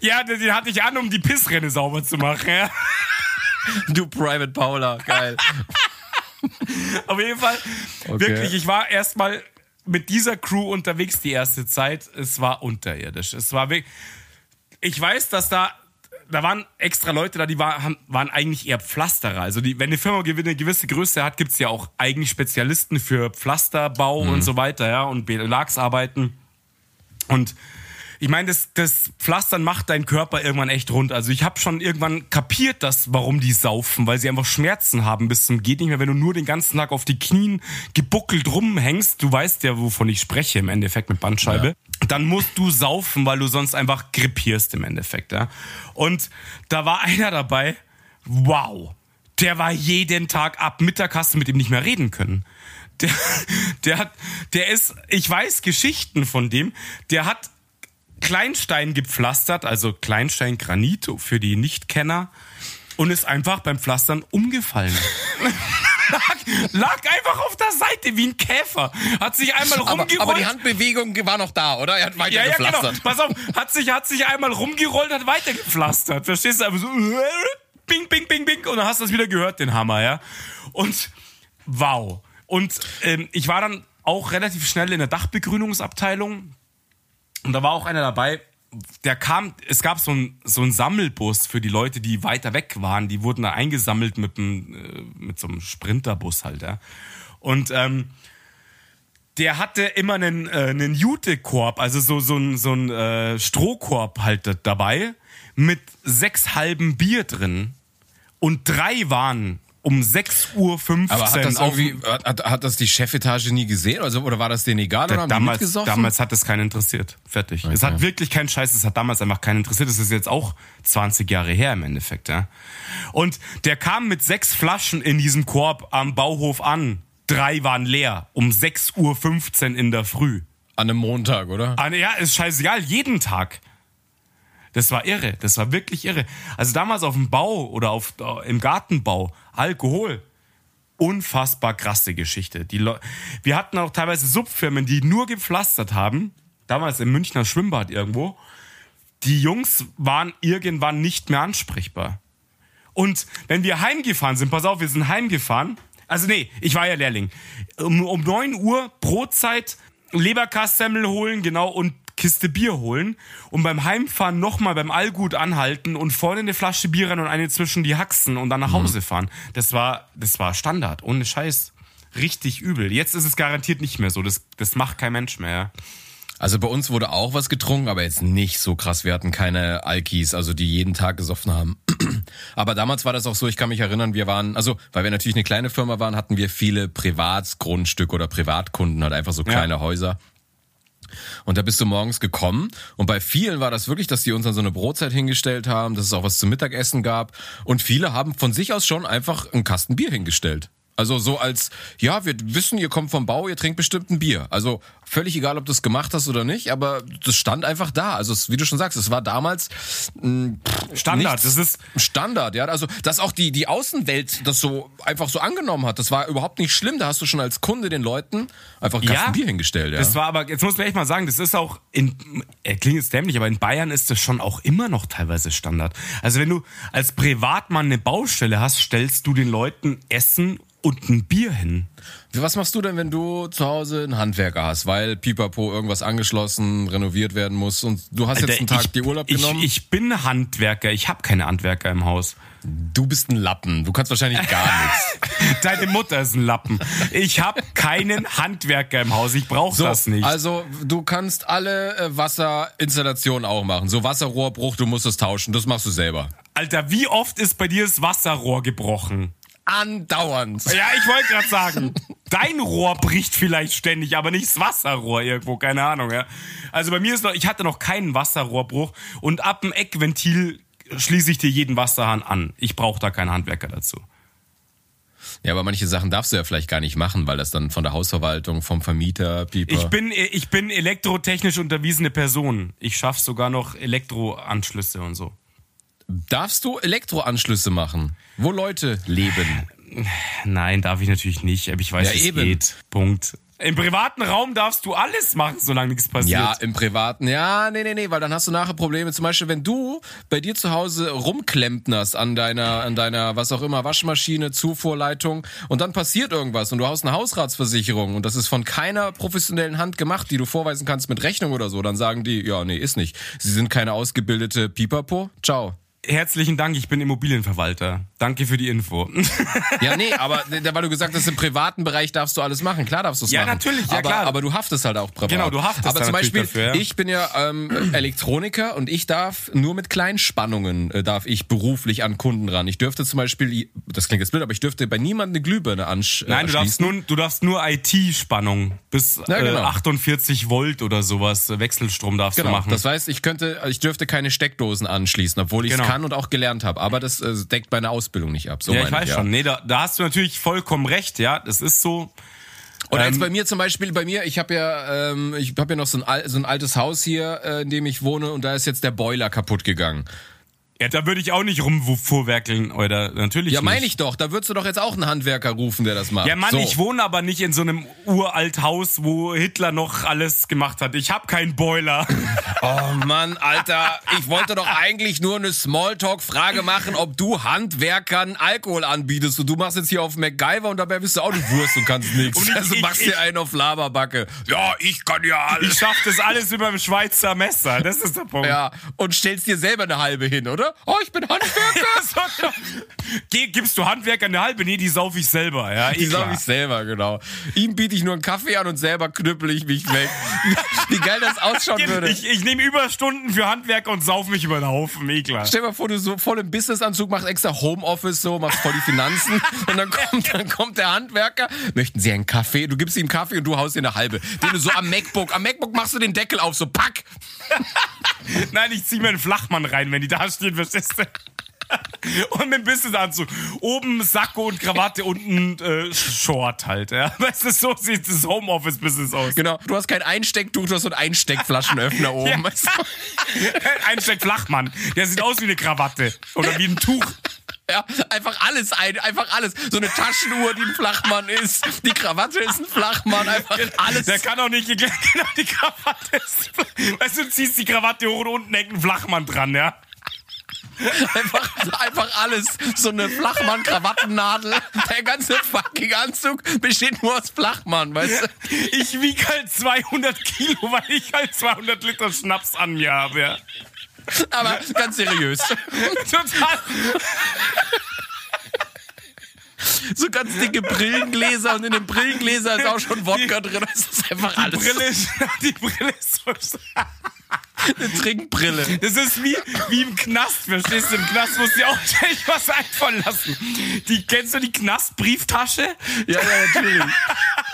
Ja, den hatte ich an, um die Pissrenne sauber zu machen. Ja. Du Private Paula, geil. Auf jeden Fall, Okay. wirklich, ich war erstmal mit dieser Crew unterwegs die erste Zeit. Es war unterirdisch. Es war wirklich, ich weiß, dass da, da waren extra Leute da, die war, haben, waren eigentlich eher Pflasterer. Also die, wenn eine Firma eine gewisse Größe hat, gibt's ja auch eigentlich Spezialisten für Pflasterbau und so weiter, ja, und Belagsarbeiten. Und ich meine, das, das Pflastern macht deinen Körper irgendwann echt rund. Also ich habe schon irgendwann kapiert, dass, warum die saufen, weil sie einfach Schmerzen haben bis zum geht nicht mehr. Wenn du nur den ganzen Tag auf die Knien gebuckelt rumhängst, du weißt ja, wovon ich spreche im Endeffekt mit Bandscheibe, dann musst du saufen, weil du sonst einfach gripierst im Endeffekt. Ja? Und da war einer dabei, wow, der war jeden Tag ab Mittag hast du mit ihm nicht mehr reden können. Der, der hat, der ist, ich weiß Geschichten von dem, der hat Kleinstein gepflastert, also Kleinstein Granit für die Nichtkenner und ist einfach beim Pflastern umgefallen. lag, lag einfach auf der Seite wie ein Käfer. Hat sich einmal Aber, rumgerollt. aber die Handbewegung war noch da, oder? Er hat weiter ja, ja, genau. gepflastert. Pass auf, hat sich, hat sich einmal rumgerollt, hat weiter gepflastert. Verstehst du? Aber so, bing, bing, bing, bing. Und dann hast du das wieder gehört, den Hammer, ja. Und wow. Und ähm, ich war dann auch relativ schnell in der Dachbegrünungsabteilung. Und da war auch einer dabei, der kam, es gab so ein so Sammelbus für die Leute, die weiter weg waren. Die wurden da eingesammelt mit, einem, äh, mit so einem Sprinterbus halt, ja. Und ähm, der hatte immer einen, äh, einen Jutekorb, also so, so ein, so ein äh, Strohkorb halt da- dabei, mit sechs halben Bier drin. Und drei waren um 6.15 Uhr Aber hat das irgendwie, hat, hat das die Chefetage nie gesehen? Also, oder war das denen egal? Oder damals, damals hat es keinen interessiert. Fertig. Es hat wirklich keinen Scheiß, es hat damals einfach keinen interessiert. Es ist jetzt auch 20 Jahre her im Endeffekt, ja. Und der kam mit sechs Flaschen in diesem Korb am Bauhof an. Drei waren leer. Um 6.15 Uhr in der Früh. An einem Montag, oder? Ah, ja, ist scheißegal, jeden Tag. Das war irre, das war wirklich irre. Also damals auf dem Bau oder auf, äh, im Gartenbau, Alkohol, unfassbar krasse Geschichte. Die Wir hatten auch teilweise Subfirmen, die nur gepflastert haben, damals im Münchner Schwimmbad irgendwo. Die Jungs waren irgendwann nicht mehr ansprechbar. Und wenn wir heimgefahren sind, pass auf, wir sind heimgefahren. Also nee, ich war ja Lehrling. Um, um 9 Uhr Brotzeit Leberkassemmel holen, genau, und Kiste Bier holen und beim Heimfahren nochmal beim Allgut anhalten und vorne eine Flasche Bier rein und eine zwischen die Haxen und dann nach Hause fahren. Das war, das war Standard, ohne Scheiß. Richtig übel. Jetzt ist es garantiert nicht mehr so. Das, das macht kein Mensch mehr. Also bei uns wurde auch was getrunken, aber jetzt nicht so krass. Wir hatten keine Alkis, also die jeden Tag gesoffen haben. aber damals war das auch so, ich kann mich erinnern, wir waren, also weil wir natürlich eine kleine Firma waren, hatten wir viele Privatgrundstücke oder Privatkunden, halt einfach so kleine ja. Häuser. Und da bist du morgens gekommen und bei vielen war das wirklich, dass die uns dann so eine Brotzeit hingestellt haben, dass es auch was zum Mittagessen gab und viele haben von sich aus schon einfach einen Kasten Bier hingestellt. Also so als, ja, wir wissen, ihr kommt vom Bau, ihr trinkt bestimmt ein Bier. Also völlig egal, ob du es gemacht hast oder nicht, aber das stand einfach da. Also es, wie du schon sagst, es war damals mh, Standard. Das ist Standard, ja. Also dass auch die die Außenwelt das so einfach so angenommen hat, das war überhaupt nicht schlimm. Da hast du schon als Kunde den Leuten einfach ein ja, Bier hingestellt. Ja. Das war aber jetzt muss man echt mal sagen, das ist auch in er klingt jetzt dämlich, aber in Bayern ist das schon auch immer noch teilweise Standard. Also wenn du als Privatmann eine Baustelle hast, stellst du den Leuten Essen und ein Bier hin. Was machst du denn, wenn du zu Hause einen Handwerker hast, weil Pipapo irgendwas angeschlossen, renoviert werden muss und du hast Alter, jetzt einen Tag ich, die Urlaub genommen? Ich, ich bin Handwerker, ich habe keine Handwerker im Haus. Du bist ein Lappen, du kannst wahrscheinlich gar nichts. Deine Mutter ist ein Lappen. Ich habe keinen Handwerker im Haus, ich brauche so, das nicht. Also du kannst alle äh, Wasserinstallationen auch machen. So Wasserrohrbruch, du musst es tauschen, das machst du selber. Alter, wie oft ist bei dir das Wasserrohr gebrochen? Andauernd. Ja, ich wollte gerade sagen, dein Rohr bricht vielleicht ständig, aber nicht das Wasserrohr irgendwo, keine Ahnung, ja. Also bei mir ist noch, ich hatte noch keinen Wasserrohrbruch und ab dem Eckventil schließe ich dir jeden Wasserhahn an. Ich brauche da keinen Handwerker dazu. Ja, aber manche Sachen darfst du ja vielleicht gar nicht machen, weil das dann von der Hausverwaltung, vom Vermieter, Pieper. Ich bin, ich bin elektrotechnisch unterwiesene Person. Ich schaffe sogar noch Elektroanschlüsse und so. Darfst du Elektroanschlüsse machen, wo Leute leben? Nein, darf ich natürlich nicht, aber ich weiß, ja, es eben. geht. Punkt. Im privaten Raum darfst du alles machen, solange nichts passiert. Ja, im privaten. Ja, nee, nee, nee, weil dann hast du nachher Probleme. Zum Beispiel, wenn du bei dir zu Hause rumklempnerst an deiner, an deiner, was auch immer, Waschmaschine, Zufuhrleitung und dann passiert irgendwas und du hast eine Hausratsversicherung und das ist von keiner professionellen Hand gemacht, die du vorweisen kannst mit Rechnung oder so, dann sagen die, ja, nee, ist nicht. Sie sind keine ausgebildete Pipapo. Ciao. Herzlichen Dank, ich bin Immobilienverwalter. Danke für die Info. Ja, nee, aber weil du gesagt hast, im privaten Bereich darfst du alles machen. Klar darfst du es ja, machen. Ja, natürlich, ja aber, klar. Aber du haftest halt auch privat. Genau, du haftest Aber zum Beispiel, dafür, ja. ich bin ja ähm, Elektroniker und ich darf nur mit Kleinspannungen äh, darf ich beruflich an Kunden ran. Ich dürfte zum Beispiel, das klingt jetzt blöd, aber ich dürfte bei niemandem eine Glühbirne ansch äh, Nein, du darfst nur, du darfst nur IT-Spannung bis ja, genau. äh, 48 Volt oder sowas Wechselstrom darfst genau. du machen. Das heißt, ich könnte, ich dürfte keine Steckdosen anschließen, obwohl ich es genau. kann und auch gelernt habe. Aber das äh, deckt meine Ausbildung nicht ab. So ja, ich weiß ja. schon. Nee, da, da hast du natürlich vollkommen recht. Ja, das ist so. Oder jetzt ähm, bei mir zum Beispiel, bei mir, ich habe ja, ähm, ich habe ja noch so ein, so ein altes Haus hier, äh, in dem ich wohne, und da ist jetzt der Boiler kaputt gegangen. Ja, da würde ich auch nicht rumvorwerkeln, oder natürlich. Ja, meine ich doch. Da würdest du doch jetzt auch einen Handwerker rufen, der das macht. Ja, Mann, so. ich wohne aber nicht in so einem uralt Haus, wo Hitler noch alles gemacht hat. Ich habe keinen Boiler. Oh Mann, Alter, ich wollte doch eigentlich nur eine Smalltalk-Frage machen, ob du Handwerkern Alkohol anbietest. Und du machst jetzt hier auf MacGyver und dabei bist du auch eine Wurst und kannst nichts. Und ich, also machst ich, dir einen auf Laberbacke. Ja, ich kann ja alles. Ich schaff das alles über dem Schweizer Messer. Das ist der Punkt. Ja, und stellst dir selber eine halbe hin, oder? Oh, ich bin Handwerker. Geh, gibst du Handwerker eine halbe? Nee, die sauf ich selber. Ja, die sauf ich selber, genau. Ihm biete ich nur einen Kaffee an und selber knüppel ich mich weg. Wie geil das ausschauen würde. Ich, ich nehme Überstunden für Handwerker und sauf mich über den Haufen. Eh Stell dir mal vor, du so voll im Businessanzug machst extra Homeoffice so, machst voll die Finanzen und dann kommt, dann kommt der Handwerker. Möchten Sie einen Kaffee? Du gibst ihm Kaffee und du haust dir eine halbe. Den du so am MacBook, am MacBook machst du den Deckel auf, so pack. Nein, ich zieh mir einen Flachmann rein, wenn die da stehen, verstehst du? und mit dem Businessanzug. Oben Sakko und Krawatte, unten äh, Short halt. Ja. Weißt du, so sieht das Homeoffice-Business aus. Genau. Du hast kein Einstecktuch, du hast so einen Einsteckflaschenöffner oben. Ja. Weißt du? Einsteckflachmann. Der sieht aus wie eine Krawatte. Oder wie ein Tuch. Ja, einfach alles ein, einfach alles. So eine Taschenuhr, die ein Flachmann ist. Die Krawatte ist ein Flachmann, einfach alles. Der kann auch nicht, genau, die Krawatte ist, weißt du, du ziehst die Krawatte hoch und unten hängt ein Flachmann dran, ja. Einfach, einfach alles. So eine Flachmann-Krawattennadel. Der ganze fucking Anzug besteht nur aus Flachmann, weißt du? Ich wiege halt 200 Kilo, weil ich halt 200 Liter Schnaps an mir habe. Ja. Aber ganz seriös. Total. So ganz dicke Brillengläser und in den Brillengläser ist auch schon Wodka drin. Das ist einfach alles. Brille ist, die Brille ist so. Eine Trinkbrille. Das ist wie, wie im Knast, verstehst du? Im Knast musst du dir auch ständig was einfallen lassen. Die, kennst du die Knastbrieftasche? Ja, ja, natürlich.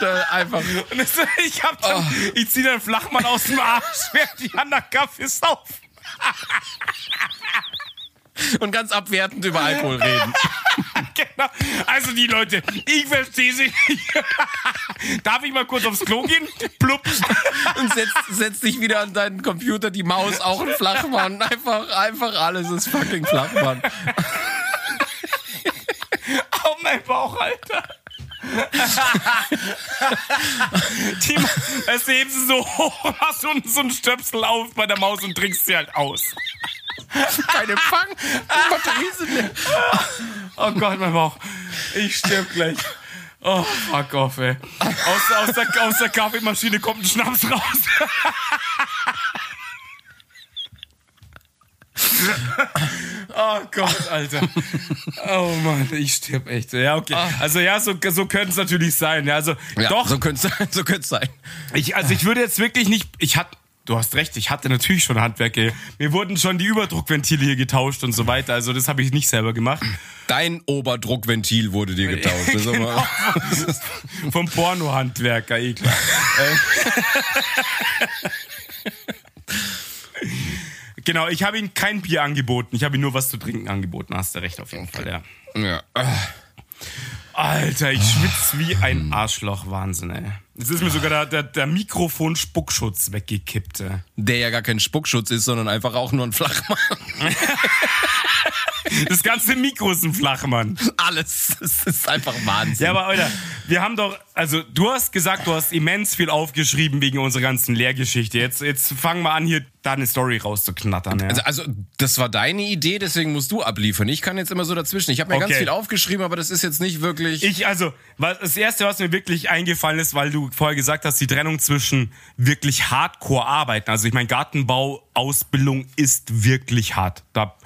Da einfach. Und das, ich hab dann, ich zieh dann Flachmann aus dem Arsch, während die anderen Kaffee saufen. Und ganz abwertend über Alkohol reden. Genau. Also die Leute, ich verstehe sie nicht. Darf ich mal kurz aufs Klo gehen? Plupp. Und setzt, setzt dich wieder an deinen Computer, die Maus, auch ein Flachmann. Einfach, einfach alles ist fucking Flachmann. Auf mein Bauch, Alter. Die, das hebst du so hoch, hast unten so einen Stöpsel auf bei der Maus und trinkst sie halt aus. Kein Empfang. Die Batterie sind leer. Oh Gott, mein Bauch. Ich stirb gleich. Oh, fuck off, ey. Aus, aus, der, aus der Kaffeemaschine kommt ein Schnaps raus. Oh Gott, Alter. Oh Mann, ich stirb echt. Ja, okay. Also ja, so, so könnte es natürlich sein. Ja, also Ja, doch, So könnte es so sein. ich, also ich würde jetzt wirklich nicht, ich hatte, du hast recht, ich hatte natürlich schon Handwerke. Mir wurden schon die Überdruckventile hier getauscht und so weiter. Also das habe ich nicht selber gemacht. Dein Oberdruckventil wurde dir getauscht. Aber- Vom Pornohandwerker, eh klar. Genau, ich habe ihm kein Bier angeboten. Ich habe ihm nur was zu trinken angeboten. Hast du recht auf jeden Fall, ja. ja. Alter, ich schwitze wie ein Arschloch. Wahnsinn, ey. Jetzt ist mir sogar der, der, der Mikrofon-Spuckschutz weggekippt. Der ja gar kein Spuckschutz ist, sondern einfach auch nur ein Flachmann. Das ganze Mikro ist ein Flachmann. Alles. Es ist einfach Wahnsinn. Ja, aber Alter, wir haben doch, also du hast gesagt, du hast immens viel aufgeschrieben wegen unserer ganzen Lehrgeschichte. Jetzt, jetzt fangen wir an, hier da eine Story rauszuknattern. Ja. Also, also, das war deine Idee, deswegen musst du abliefern. Ich kann jetzt immer so dazwischen. Ich habe mir ganz Okay. viel aufgeschrieben, aber das ist jetzt nicht wirklich. Ich, also, was, das erste, was mir wirklich eingefallen ist, weil du vorher gesagt hast, die Trennung zwischen wirklich Hardcore-Arbeiten. Also, ich meine, Gartenbau-Ausbildung ist wirklich hart. Da,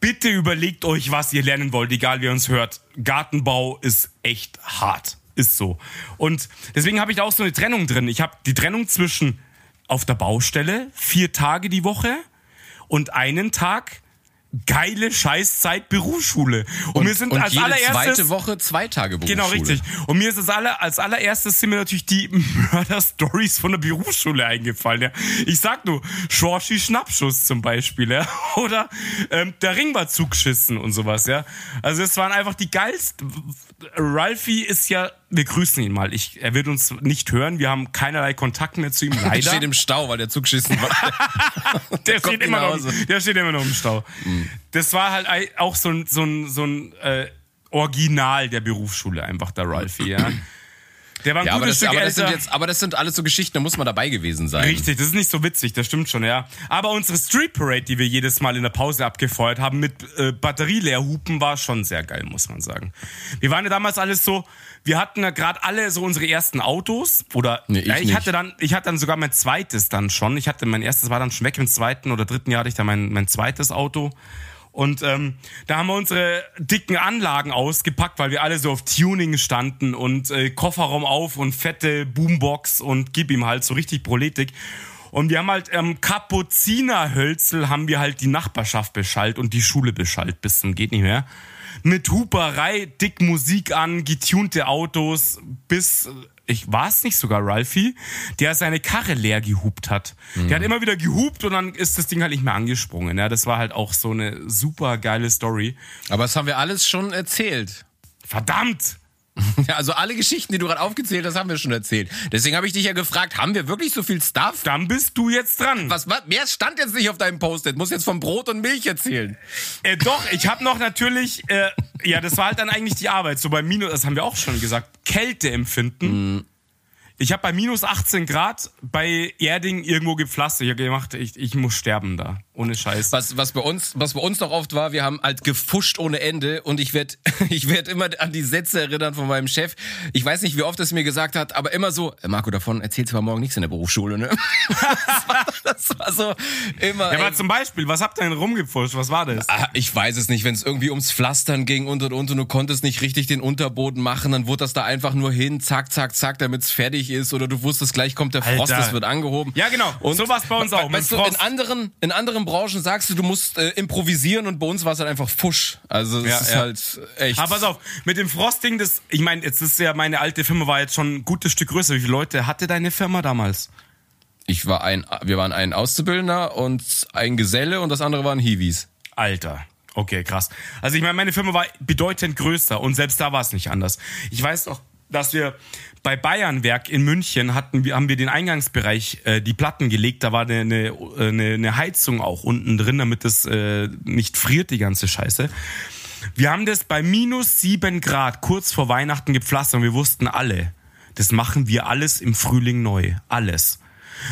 bitte überlegt euch, was ihr lernen wollt, egal wer uns hört. Gartenbau ist echt hart. Ist so. Und deswegen habe ich da auch so eine Trennung drin. Ich habe die Trennung zwischen auf der Baustelle, vier Tage die Woche und einen Tag geile Scheißzeit Berufsschule. Und, wir sind und als jede allererstes zweite Woche zwei Tage Berufsschule. Genau, richtig. Und mir ist das aller, als allererstes sind mir natürlich die Mörder-Stories von der Berufsschule eingefallen. Ja. Ich sag nur, Schorschi Schnappschuss zum Beispiel, ja. Oder ähm, der Ring war zugeschissen und sowas, ja. Also es waren einfach die geilsten. Ralphie ist ja, wir grüßen ihn mal. Ich, er wird uns nicht hören. Wir haben keinerlei Kontakt mehr zu ihm, Der leider. steht im Stau, weil der Zug geschissen war. der, kommt steht immer noch, der steht immer noch im Stau. Das war halt auch so ein, so ein, so ein äh, Original der Berufsschule, einfach der Ralphie, ja. Der war ein ja, aber gutes das, Stück aber, das sind jetzt, aber das sind alles so Geschichten, da muss man dabei gewesen sein. Richtig, das ist nicht so witzig, das stimmt schon, ja. Aber unsere Street Parade, die wir jedes Mal in der Pause abgefeuert haben mit äh, Batterieleerhupen, war schon sehr geil, muss man sagen. Wir waren ja damals alles so, wir hatten ja gerade alle so unsere ersten Autos oder Nee, ich ja, ich hatte dann, ich hatte dann sogar mein zweites dann schon. Ich hatte mein erstes war dann schon weg im zweiten oder dritten Jahr hatte ich dann mein, mein zweites Auto. Und ähm, da haben wir unsere dicken Anlagen ausgepackt, weil wir alle so auf Tuning standen und äh, Kofferraum auf und fette Boombox und gib ihm halt so richtig Proletik. Und wir haben halt ähm, Kapuzinerhölzel haben wir halt die Nachbarschaft beschallt und die Schule beschallt bis zum geht nicht mehr. Mit Huperei, dick Musik an, getunte Autos, bis ich war es nicht sogar Ralphie, der seine Karre leer gehupt hat. Der hat immer wieder gehupt und dann ist das Ding halt nicht mehr angesprungen. Ja, das war halt auch so eine super geile Story. Aber das haben wir alles schon erzählt. Verdammt! Ja, also alle Geschichten, die du gerade aufgezählt hast, haben wir schon erzählt. Deswegen habe ich dich ja gefragt, haben wir wirklich so viel Stuff? Dann bist du jetzt dran. Was, was, mehr stand jetzt nicht auf deinem Post-it. Muss jetzt von Brot und Milch erzählen. Äh, doch, ich habe noch natürlich, äh, ja, das war halt dann eigentlich die Arbeit. So bei Minus, das haben wir auch schon gesagt, Kälteempfinden. Ich habe bei minus 18 Grad bei Erding irgendwo gepflastert. Ich habe gemacht, ich, ich muss sterben da. Ohne Scheiß. Was, was bei uns, was bei uns noch oft war, wir haben halt gefuscht ohne Ende und ich werde ich werd immer an die Sätze erinnern von meinem Chef. Ich weiß nicht, wie oft es mir gesagt hat, aber immer so, "Äh, Marco, davon erzählst du mal morgen nichts in der Berufsschule, ne? Das war, das war so immer. Ja, ey, aber zum Beispiel, was habt ihr denn rumgepfuscht? Was war das? Ah, Ich weiß es nicht, wenn es irgendwie ums Pflastern ging und und und und du konntest nicht richtig den Unterboden machen, dann wurde das da einfach nur hin, zack, zack, zack, damit es fertig ist oder du wusstest, gleich kommt der Frost, das wird angehoben. Ja, genau. So war's bei uns auch, Weißt du, in anderen, in anderen Branchen sagst du, du musst äh, improvisieren und bei uns war es halt einfach Fusch. Also es Ja, ist ja. halt echt. Aber pass auf, mit dem Frosting, das, ich meine, jetzt ist ja meine alte Firma war jetzt schon ein gutes Stück größer. Wie viele Leute hatte deine Firma damals? ich war ein, wir waren ein Auszubildender und ein Geselle und das andere waren Hiwis. Alter. Okay, krass. Also ich meine, meine Firma war bedeutend größer und selbst da war es nicht anders. Ich weiß noch, dass wir bei Bayernwerk in München hatten, wir haben wir den Eingangsbereich äh, die Platten gelegt. Da war eine, eine, eine, Heizung auch unten drin, damit es äh, nicht friert die ganze Scheiße. Wir haben das bei minus sieben Grad kurz vor Weihnachten gepflastert und wir wussten alle, das machen wir alles im Frühling neu. Alles.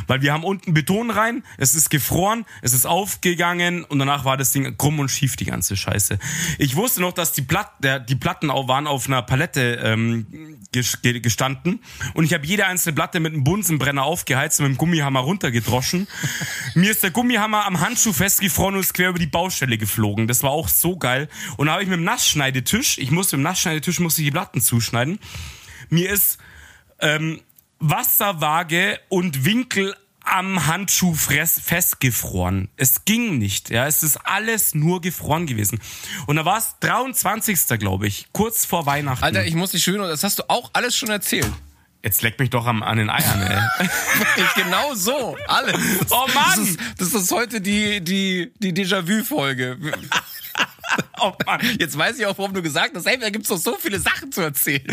Weil wir haben unten Beton rein, es ist gefroren, es ist aufgegangen und danach war das Ding krumm und schief, die ganze Scheiße. Ich wusste noch, dass die, Platt, der, die Platten auch waren auf einer Palette ähm, ges- ge- gestanden und ich habe jede einzelne Platte mit einem Bunsenbrenner aufgeheizt und mit dem Gummihammer runtergedroschen. Mir ist der Gummihammer am Handschuh festgefroren und ist quer über die Baustelle geflogen. Das war auch so geil. Und da habe ich mit dem Nassschneidetisch, ich musste mit dem Nassschneidetisch musste ich die Platten zuschneiden. Mir ist ähm, Wasserwaage und Winkel am Handschuh festgefroren. Es ging nicht, ja. Es ist alles nur gefroren gewesen. Und da war es 23. glaube ich, kurz vor Weihnachten. Alter, ich muss dich schwören, das hast du auch alles schon erzählt. Jetzt leck mich doch am, an den Eiern, ey. Genau so, alles. Oh Mann! Das ist, das ist heute die, die, die Déjà-vu-Folge. oh Mann. Jetzt weiß ich auch, warum du gesagt hast, hey, da gibt's doch so viele Sachen zu erzählen.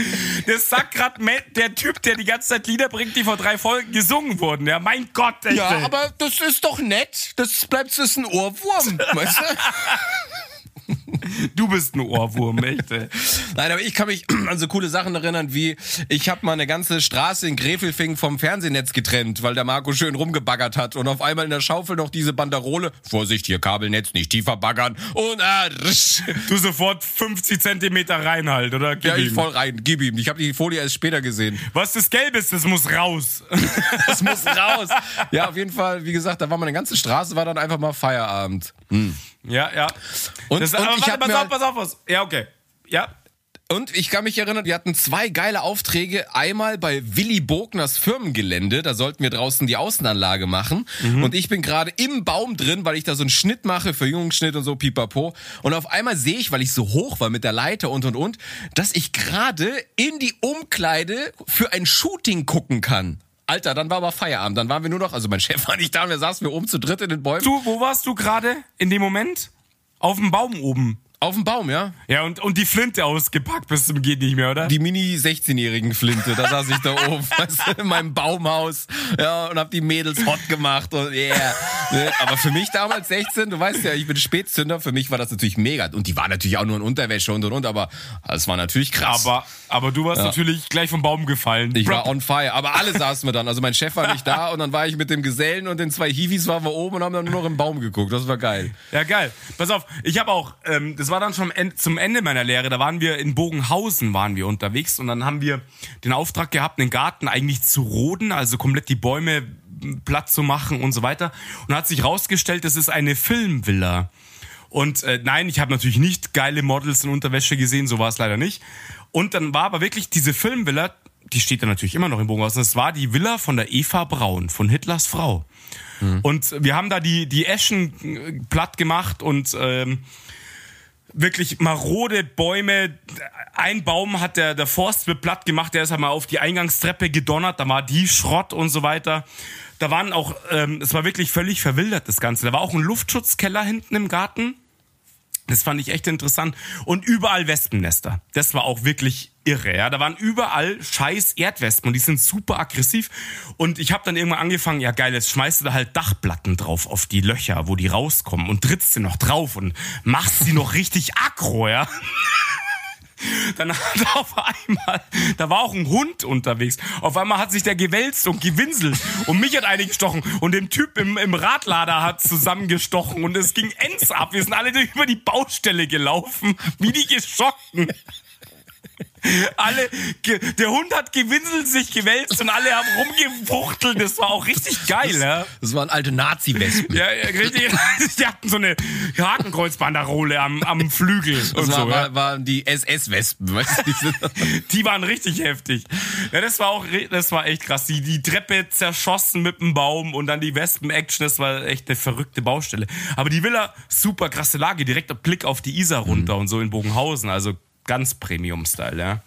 Das sagt Matt, der Typ, der die ganze Zeit Lieder bringt, die vor drei Folgen gesungen wurden. Ja, mein Gott, ey. Ja, aber das ist doch nett. Das bleibt, das ist ein Ohrwurm, weißt du? du bist ein Ohrwurm, echt, ey. Nein, aber ich kann mich an so coole Sachen erinnern, wie ich habe mal eine ganze Straße in Grefelfing vom Fernsehnetz getrennt, weil der Marco schön rumgebaggert hat und auf einmal in der Schaufel noch diese Banderole, Vorsicht hier Kabelnetz, nicht tiefer baggern und ah, risch. Du sofort 50 Zentimeter rein halt, oder? Gib ja, ich ihm. voll rein, gib ihm. Ich habe die Folie erst später gesehen. Was das Gelb ist, das muss raus. Das muss raus. Ja, auf jeden Fall, wie gesagt, da war meine ganze Straße, war dann einfach mal Feierabend. ja, ja. Und- das, und aber ich warte, hab pass auf, halt- pass auf, was. Ja, okay. Ja. Und ich kann mich erinnern, wir hatten zwei geile Aufträge. Einmal bei Willy Bogners Firmengelände. Da sollten wir draußen die Außenanlage machen. Und ich bin gerade im Baum drin, weil ich da so einen Schnitt mache, Verjüngungsschnitt und so, pipapo. Und auf einmal sehe ich, weil ich so hoch war mit der Leiter und und und, dass ich gerade in die Umkleide für ein Shooting gucken kann. Alter, dann war aber Feierabend. Dann waren wir nur noch, also mein Chef war nicht da, wir saßen wir oben zu dritt in den Bäumen. Du, wo warst du gerade in dem Moment? Auf dem Baum oben. Auf dem Baum, ja? Ja, und, und die Flinte ausgepackt bis zum geht nicht mehr, oder? die Mini-16-jährigen Flinte. Da saß ich da oben, weißt du, in meinem Baumhaus, ja, und hab die Mädels hot gemacht und yeah. Ne? Aber für mich damals 16, du weißt ja, ich bin Spätzünder, für mich war das natürlich mega. Und die war natürlich auch nur in Unterwäsche und und und, aber es war natürlich krass. aber, aber du warst natürlich gleich vom Baum gefallen. ich Bro, war on fire, aber alle saßen wir dann. Also mein Chef war nicht da und dann war ich mit dem Gesellen und den zwei Hiwis waren wir oben und haben dann nur noch im Baum geguckt. Das war geil. Ja, geil. Pass auf, ich habe auch, ähm, das war dann schon zum Ende meiner Lehre, da waren wir in Bogenhausen waren wir unterwegs und dann haben wir den Auftrag gehabt, den Garten eigentlich zu roden, also komplett die Bäume platt zu machen und so weiter. Und hat sich rausgestellt, das ist eine Filmvilla. Und äh, nein, ich habe natürlich nicht geile Models in Unterwäsche gesehen, so war es leider nicht. Und dann war aber wirklich diese Filmvilla, die steht da natürlich immer noch in Bogenhausen, das war die Villa von der Eva Braun, von Hitlers Frau. Und wir haben da die, die Eschen äh, platt gemacht und ähm, wirklich marode Bäume. Ein Baum hat der, der Forstwirt platt gemacht, der ist einmal auf die Eingangstreppe gedonnert, da war die Schrott und so weiter. Da waren auch, ähm, es war wirklich völlig verwildert, das Ganze. Da war auch ein Luftschutzkeller hinten im Garten. Das fand ich echt interessant. Und überall Wespennester. Das war auch wirklich irre. Ja, da waren überall scheiß Erdwespen und die sind super aggressiv. Und ich habe dann irgendwann angefangen, ja geil, jetzt schmeißt du da halt Dachplatten drauf auf die Löcher, wo die rauskommen und trittst sie noch drauf und machst sie noch richtig aggro, ja. Dann hat auf einmal, da war auch ein Hund unterwegs. Auf einmal hat sich der gewälzt und gewinselt und mich hat eine gestochen und dem Typ im, im Radlader hat zusammengestochen und es ging ends ab. Wir sind alle über die Baustelle gelaufen, wie die geschossen. Alle, der Hund hat gewinselt, sich gewälzt und alle haben rumgewuchtelt. Das war auch richtig geil, ja. Das waren alte Nazi-Wespen. Ja, ja, richtig. Die hatten so eine Hakenkreuzbanderole am, am Flügel Das und war, so. ja. war, waren die SS-Wespen, weißt du? Die waren richtig heftig. Ja, das war auch, das war echt krass. Die, die Treppe zerschossen mit dem Baum und dann die Wespen-Action, das war echt eine verrückte Baustelle. Aber die Villa, super krasse Lage, direkter Blick auf die Isar runter und so in Bogenhausen, also ganz Premium-Style, ja.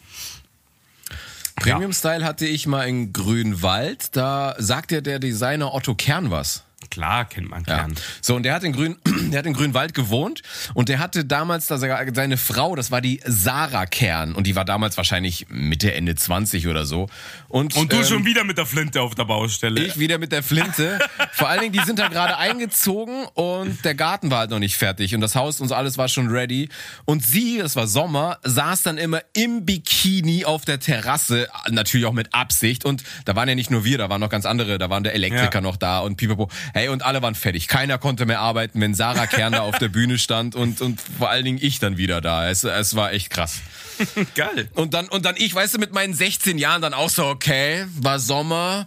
Premium-Style hatte ich mal in Grünwald. Da sagt ja der Designer Otto Kern was. Klar, kennt man Ja. gern. So, und der hat in Grün, der hat in Grünwald gewohnt und der hatte damals da seine Frau, das war die Sarah Kern und die war damals wahrscheinlich Mitte, Ende 20 oder so. Und, Und du ähm, schon wieder mit der Flinte auf der Baustelle. Ich wieder mit der Flinte. Vor allen Dingen, die sind da gerade eingezogen und der Garten war halt noch nicht fertig und das Haus und so alles war schon ready. Und sie, das war Sommer, saß dann immer im Bikini auf der Terrasse, natürlich auch mit Absicht. Und da waren ja nicht nur wir, da waren noch ganz andere, da waren der Elektriker Ja. noch da und pipapo. Hey, und alle waren fertig. Keiner konnte mehr arbeiten, wenn Sarah Kern da auf der Bühne stand und, und vor allen Dingen ich dann wieder da. Es, es war echt krass. Geil. Und dann, und dann ich, weißt du, mit meinen 16 Jahren dann auch so, okay, war Sommer,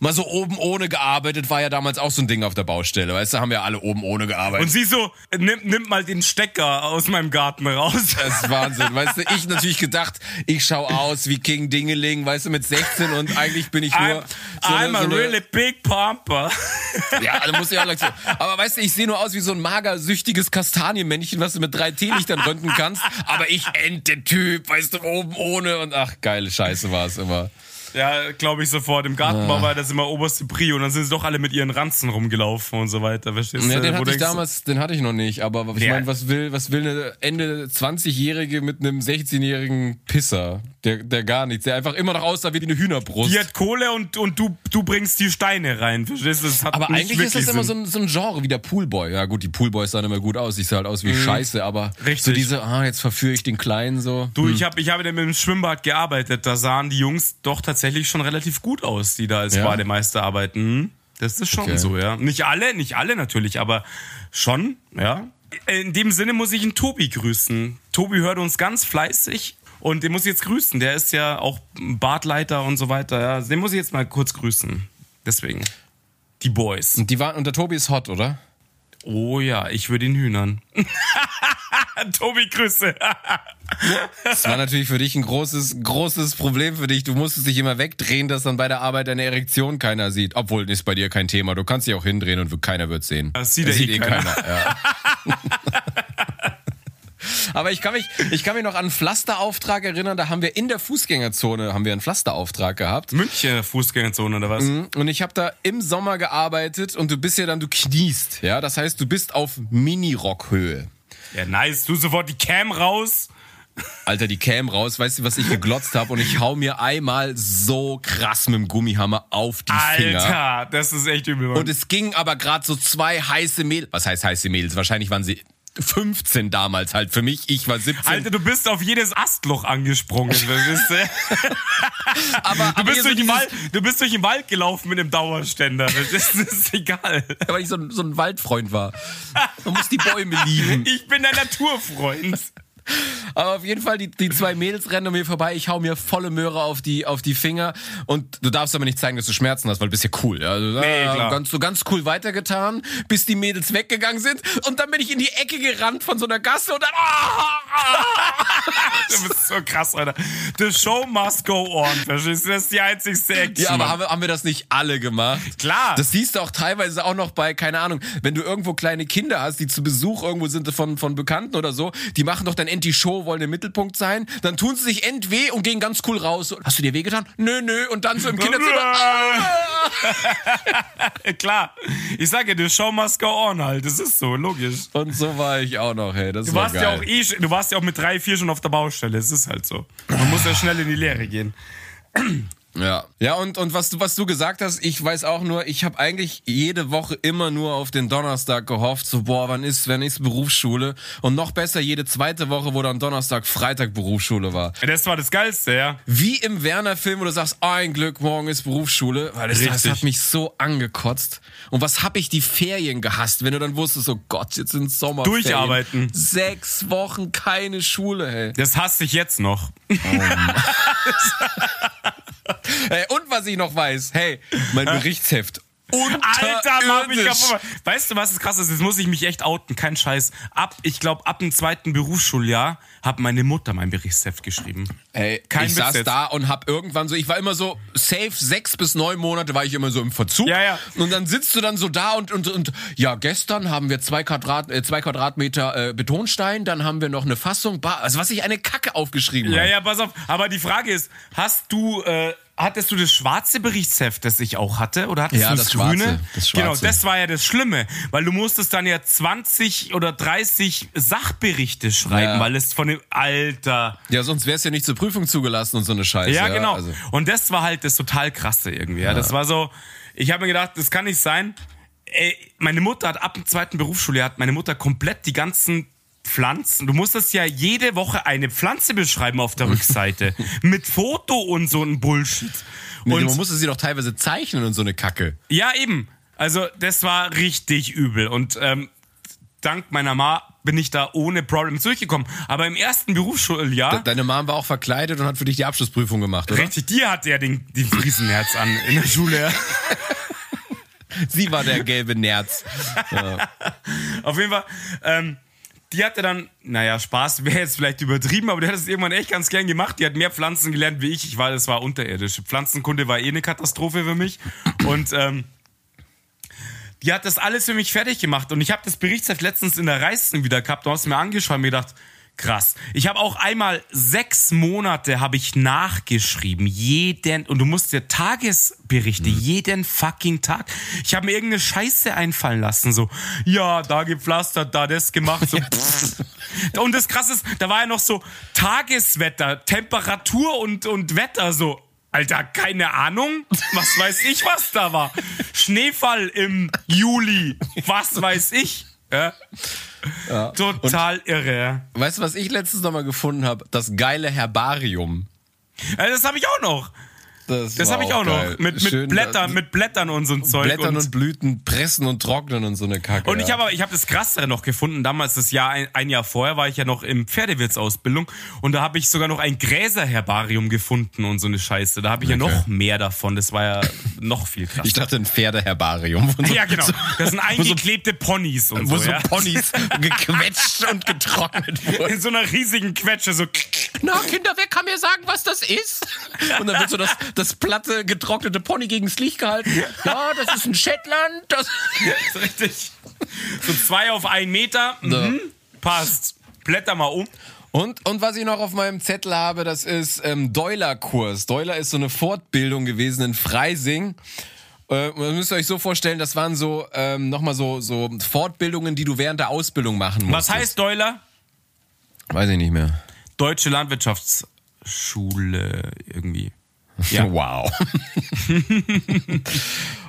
mal so oben ohne gearbeitet, war ja damals auch so ein Ding auf der Baustelle, weißt du, haben wir alle oben ohne gearbeitet. Und sie so, nimm, nimm mal den Stecker aus meinem Garten raus. das ist Wahnsinn, weißt du, ich natürlich gedacht, ich schau aus wie King Dingeling, weißt du, mit 16 und eigentlich bin ich nur I'm, so eine- I'm a so eine- really big pumper. Ja, da muss ich auch lang so. Aber weißt du, ich sehe nur aus wie so ein mager, süchtiges Kastanienmännchen, was du mit drei Teelichtern röntgen kannst. Aber ich Ente-Typ, weißt du, oben ohne und ach, geile Scheiße war es immer. Ja, glaube ich sofort. Im Gartenbau war das immer oberste Prio und dann sind sie doch alle mit ihren Ranzen rumgelaufen und so weiter. Verstehst Ja, du? den hatte ich damals, den hatte ich noch nicht. Aber ich Ja. meine, was will, was will eine Ende 20-Jährige mit einem 16-jährigen Pisser? Der, der gar nichts, der einfach immer noch aussah wie eine Hühnerbrust. Die hat Kohle und, und du, du bringst die Steine rein. Verstehst du? Aber eigentlich ist das immer so ein, so ein Genre wie der Poolboy. Ja gut, die Poolboys sahen immer gut aus. Ich sah halt aus wie Scheiße, aber Mhm. Richtig. so diese, ah, jetzt verführe ich den Kleinen so. Du, ich habe ich hab mit dem Schwimmbad gearbeitet. Da sahen die Jungs doch tatsächlich schon relativ gut aus, die da als Ja? Bademeister arbeiten. Hm? Das ist schon Okay. so, ja. Nicht alle, nicht alle natürlich, aber schon, ja. In dem Sinne muss ich einen Tobi grüßen. Tobi hört uns ganz fleißig und den muss ich jetzt grüßen. Der ist ja auch Badleiter und so weiter. Ja. Den muss ich jetzt mal kurz grüßen. Deswegen. Die Boys. Und die waren, und der Tobi ist hot, oder? Oh ja, ich würde ihn hühnern. Tobi, Grüße. Das war natürlich für dich ein großes, großes Problem für dich. Du musstest dich immer wegdrehen, dass dann bei der Arbeit deine Erektion keiner sieht. Obwohl, ist bei dir kein Thema. Du kannst dich auch hindrehen und keiner wird sehen. Das sieht ja eh keiner. ja. Aber ich kann mich, ich kann mich noch an einen Pflasterauftrag erinnern. Da haben wir in der Fußgängerzone haben wir einen Pflasterauftrag gehabt. München Fußgängerzone oder was? Und ich habe da im Sommer gearbeitet und du bist ja dann, du kniest. Ja, das heißt, du bist auf Mini-Rockhöhe. Ja, nice. Du sofort die Cam raus. Alter, die Cam raus, weißt du, was ich geglotzt habe? Und ich hau mir einmal so krass mit dem Gummihammer auf die Finger. Alter, das ist echt übel. Mann. Und es ging aber gerade so zwei heiße Mädels. Was heißt heiße Mädels? Wahrscheinlich waren sie 15 damals halt für mich. Ich war 17. Alter, du bist auf jedes Astloch angesprungen. verstehst du? aber, Du aber bist, so durch den dieses- Wald, du bist durch den Wald gelaufen mit einem Dauerständer. Das ist egal. weil ich so ein, so ein Waldfreund war. Man muss die Bäume lieben. Ich bin der Naturfreund. Aber auf jeden Fall, die, die zwei Mädels rennen an mir vorbei. Ich hau mir volle Möhre auf die, auf die Finger. Und du darfst aber nicht zeigen, dass du Schmerzen hast, weil du bist ja cool. Ja? Also, Nee, ah, klar. Ganz, so ganz cool weitergetan, bis die Mädels weggegangen sind. Und dann bin ich in die Ecke gerannt von so einer Gasse und dann. Ah, ah, Du bist so krass, Alter. The show must go on. Verstehst du? Das ist die einzigste Action. Ja, aber haben wir, haben wir das nicht alle gemacht? Klar. Das siehst du auch teilweise auch noch bei, keine Ahnung, wenn du irgendwo kleine Kinder hast, die zu Besuch irgendwo sind von, von Bekannten oder so, die machen doch dann end die Show, wollen im Mittelpunkt sein, dann tun sie sich end weh und gehen ganz cool raus. Hast du dir wehgetan? Nö, nö. Und dann so im Kinderzimmer. Klar. Ich sage ja, the show must go on halt. Das ist so, logisch. Und so war ich auch noch, hey. Das Du war warst geil. ja auch eh, du warst ja auch mit drei, vier schon auf der Baustelle. Es ist halt so. Man muss ja schnell in die Lehre gehen. Ja. Ja, und, und was, du, was du gesagt hast, ich weiß auch nur, ich habe eigentlich jede Woche immer nur auf den Donnerstag gehofft, so, boah, wann ist, wenn ist Berufsschule? Und noch besser jede zweite Woche, wo dann Donnerstag, Freitag Berufsschule war. Das war das Geilste, ja. Wie im Werner-Film, wo du sagst, ein Glück, morgen ist Berufsschule, weil das, das hat mich so angekotzt. Und was hab ich die Ferien gehasst, wenn du dann wusstest, oh Gott, jetzt sind Sommerferien. Durcharbeiten. Sechs Wochen keine Schule, hey. Das hasse ich jetzt noch. hey. Und was ich noch weiß, hey, mein Berichtsheft. Alter, Mann, ich glaub, weißt du, was das krass ist? Jetzt muss ich mich echt outen, kein Scheiß. Ab, ich glaube, ab dem zweiten Berufsschuljahr hat meine Mutter mein Berichtsheft geschrieben. Ey, Kein ich Witz saß jetzt. da und hab irgendwann so, ich war immer so safe sechs bis neun Monate war ich immer so im Verzug. Ja, ja. Und dann sitzt du dann so da und und und ja, gestern haben wir zwei Quadrat äh, zwei Quadratmeter äh, Betonstein, dann haben wir noch eine Fassung, also was ich eine Kacke aufgeschrieben Ja, habe. ja, pass auf. Aber die Frage ist, hast du, äh, hattest du das schwarze Berichtsheft, das ich auch hatte? Oder hattest Ja, du das das, schwarze, grüne? das schwarze. Genau, das war ja das Schlimme. Weil du musstest dann ja 20 oder 30 Sachberichte schreiben, Ja. weil es von dem Alter. Ja, sonst wär's ja nicht zur Prüfung zugelassen und so eine Scheiße. Ja, genau. Also, Und das war halt das total krasse irgendwie. Ja. Das war so, ich habe mir gedacht, das kann nicht sein. Ey, meine Mutter hat ab dem zweiten Berufsschuljahr hat meine Mutter komplett die ganzen Pflanzen. Du musstest ja jede Woche eine Pflanze beschreiben auf der Rückseite. mit Foto und so ein Bullshit. nee, Und man musste sie doch teilweise zeichnen und so eine Kacke. ja, eben. Also, das war richtig übel. Und ähm, dank meiner Ma bin ich da ohne Problems durchgekommen. Aber im ersten Berufsschuljahr. Deine Mom war auch verkleidet und hat für dich die Abschlussprüfung gemacht, oder? Richtig, die hatte ja den, den Friesenherz an in der Schule. Sie war der gelbe Nerz. Auf jeden Fall, ähm, die hatte dann, naja, Spaß wäre jetzt vielleicht übertrieben, aber die hat es irgendwann echt ganz gern gemacht. Die hat mehr Pflanzen gelernt wie ich. Ich war, das war unterirdisch. Pflanzenkunde war eh eine Katastrophe für mich. Und ähm, die hat das alles für mich fertig gemacht. Und ich habe das Berichtsheft letztens in der Reisten wieder gehabt. Du hast mir angeschaut und mir gedacht, krass. Ich habe auch einmal sechs Monate habe ich nachgeschrieben. Jeden, und du musst dir Tagesberichte, jeden fucking Tag. Ich habe mir irgendeine Scheiße einfallen lassen. So, ja, da gepflastert, da das gemacht. So, und das krasse ist, da war ja noch so Tageswetter, Temperatur und, und Wetter so. Alter, keine Ahnung. Was weiß ich, was da war? Schneefall im Juli. Was weiß ich? Ja. Total irre. Weißt du, was ich letztens noch mal gefunden habe? Das geile Herbarium. Ja, das habe ich auch noch. Das war habe ich auch geil. noch. Mit, Schön, mit Blättern, da- mit Blättern und so ein Zeug. Blättern und, und Blüten pressen und trocknen und so eine Kacke. und ich ja. habe ich hab das Krassere noch gefunden. Damals, das Jahr, ein, ein Jahr vorher, war ich ja noch im Pferdewirtsausbildung. Und da habe ich sogar noch ein Gräserherbarium gefunden und so eine Scheiße. Da habe ich ja Okay. noch mehr davon. Das war ja noch viel krasser. Ich dachte ein Pferdeherbarium. Wo so, ja, genau. So, Das sind eingeklebte Ponys und wo so. so ja. Ponys gequetscht und getrocknet wurden. In so einer riesigen Quetsche, so. Na, Kinder, wer kann mir sagen, was das ist? Und dann wird so das, das platte, getrocknete Pony gegen das Licht gehalten. Ja, das ist ein Shetland. Das ist richtig. So zwei auf einen Meter. Mhm. Passt. Blätter mal um. Und, und was ich noch auf meinem Zettel habe, das ist ähm, Deuler-Kurs. Deuler ist so eine Fortbildung gewesen in Freising. Äh, müsst euch so vorstellen, das waren so ähm, nochmal so, so Fortbildungen, die du während der Ausbildung machen musst. Was heißt Euler? Weiß ich nicht mehr. Deutsche Landwirtschaftsschule irgendwie. Ja. Wow.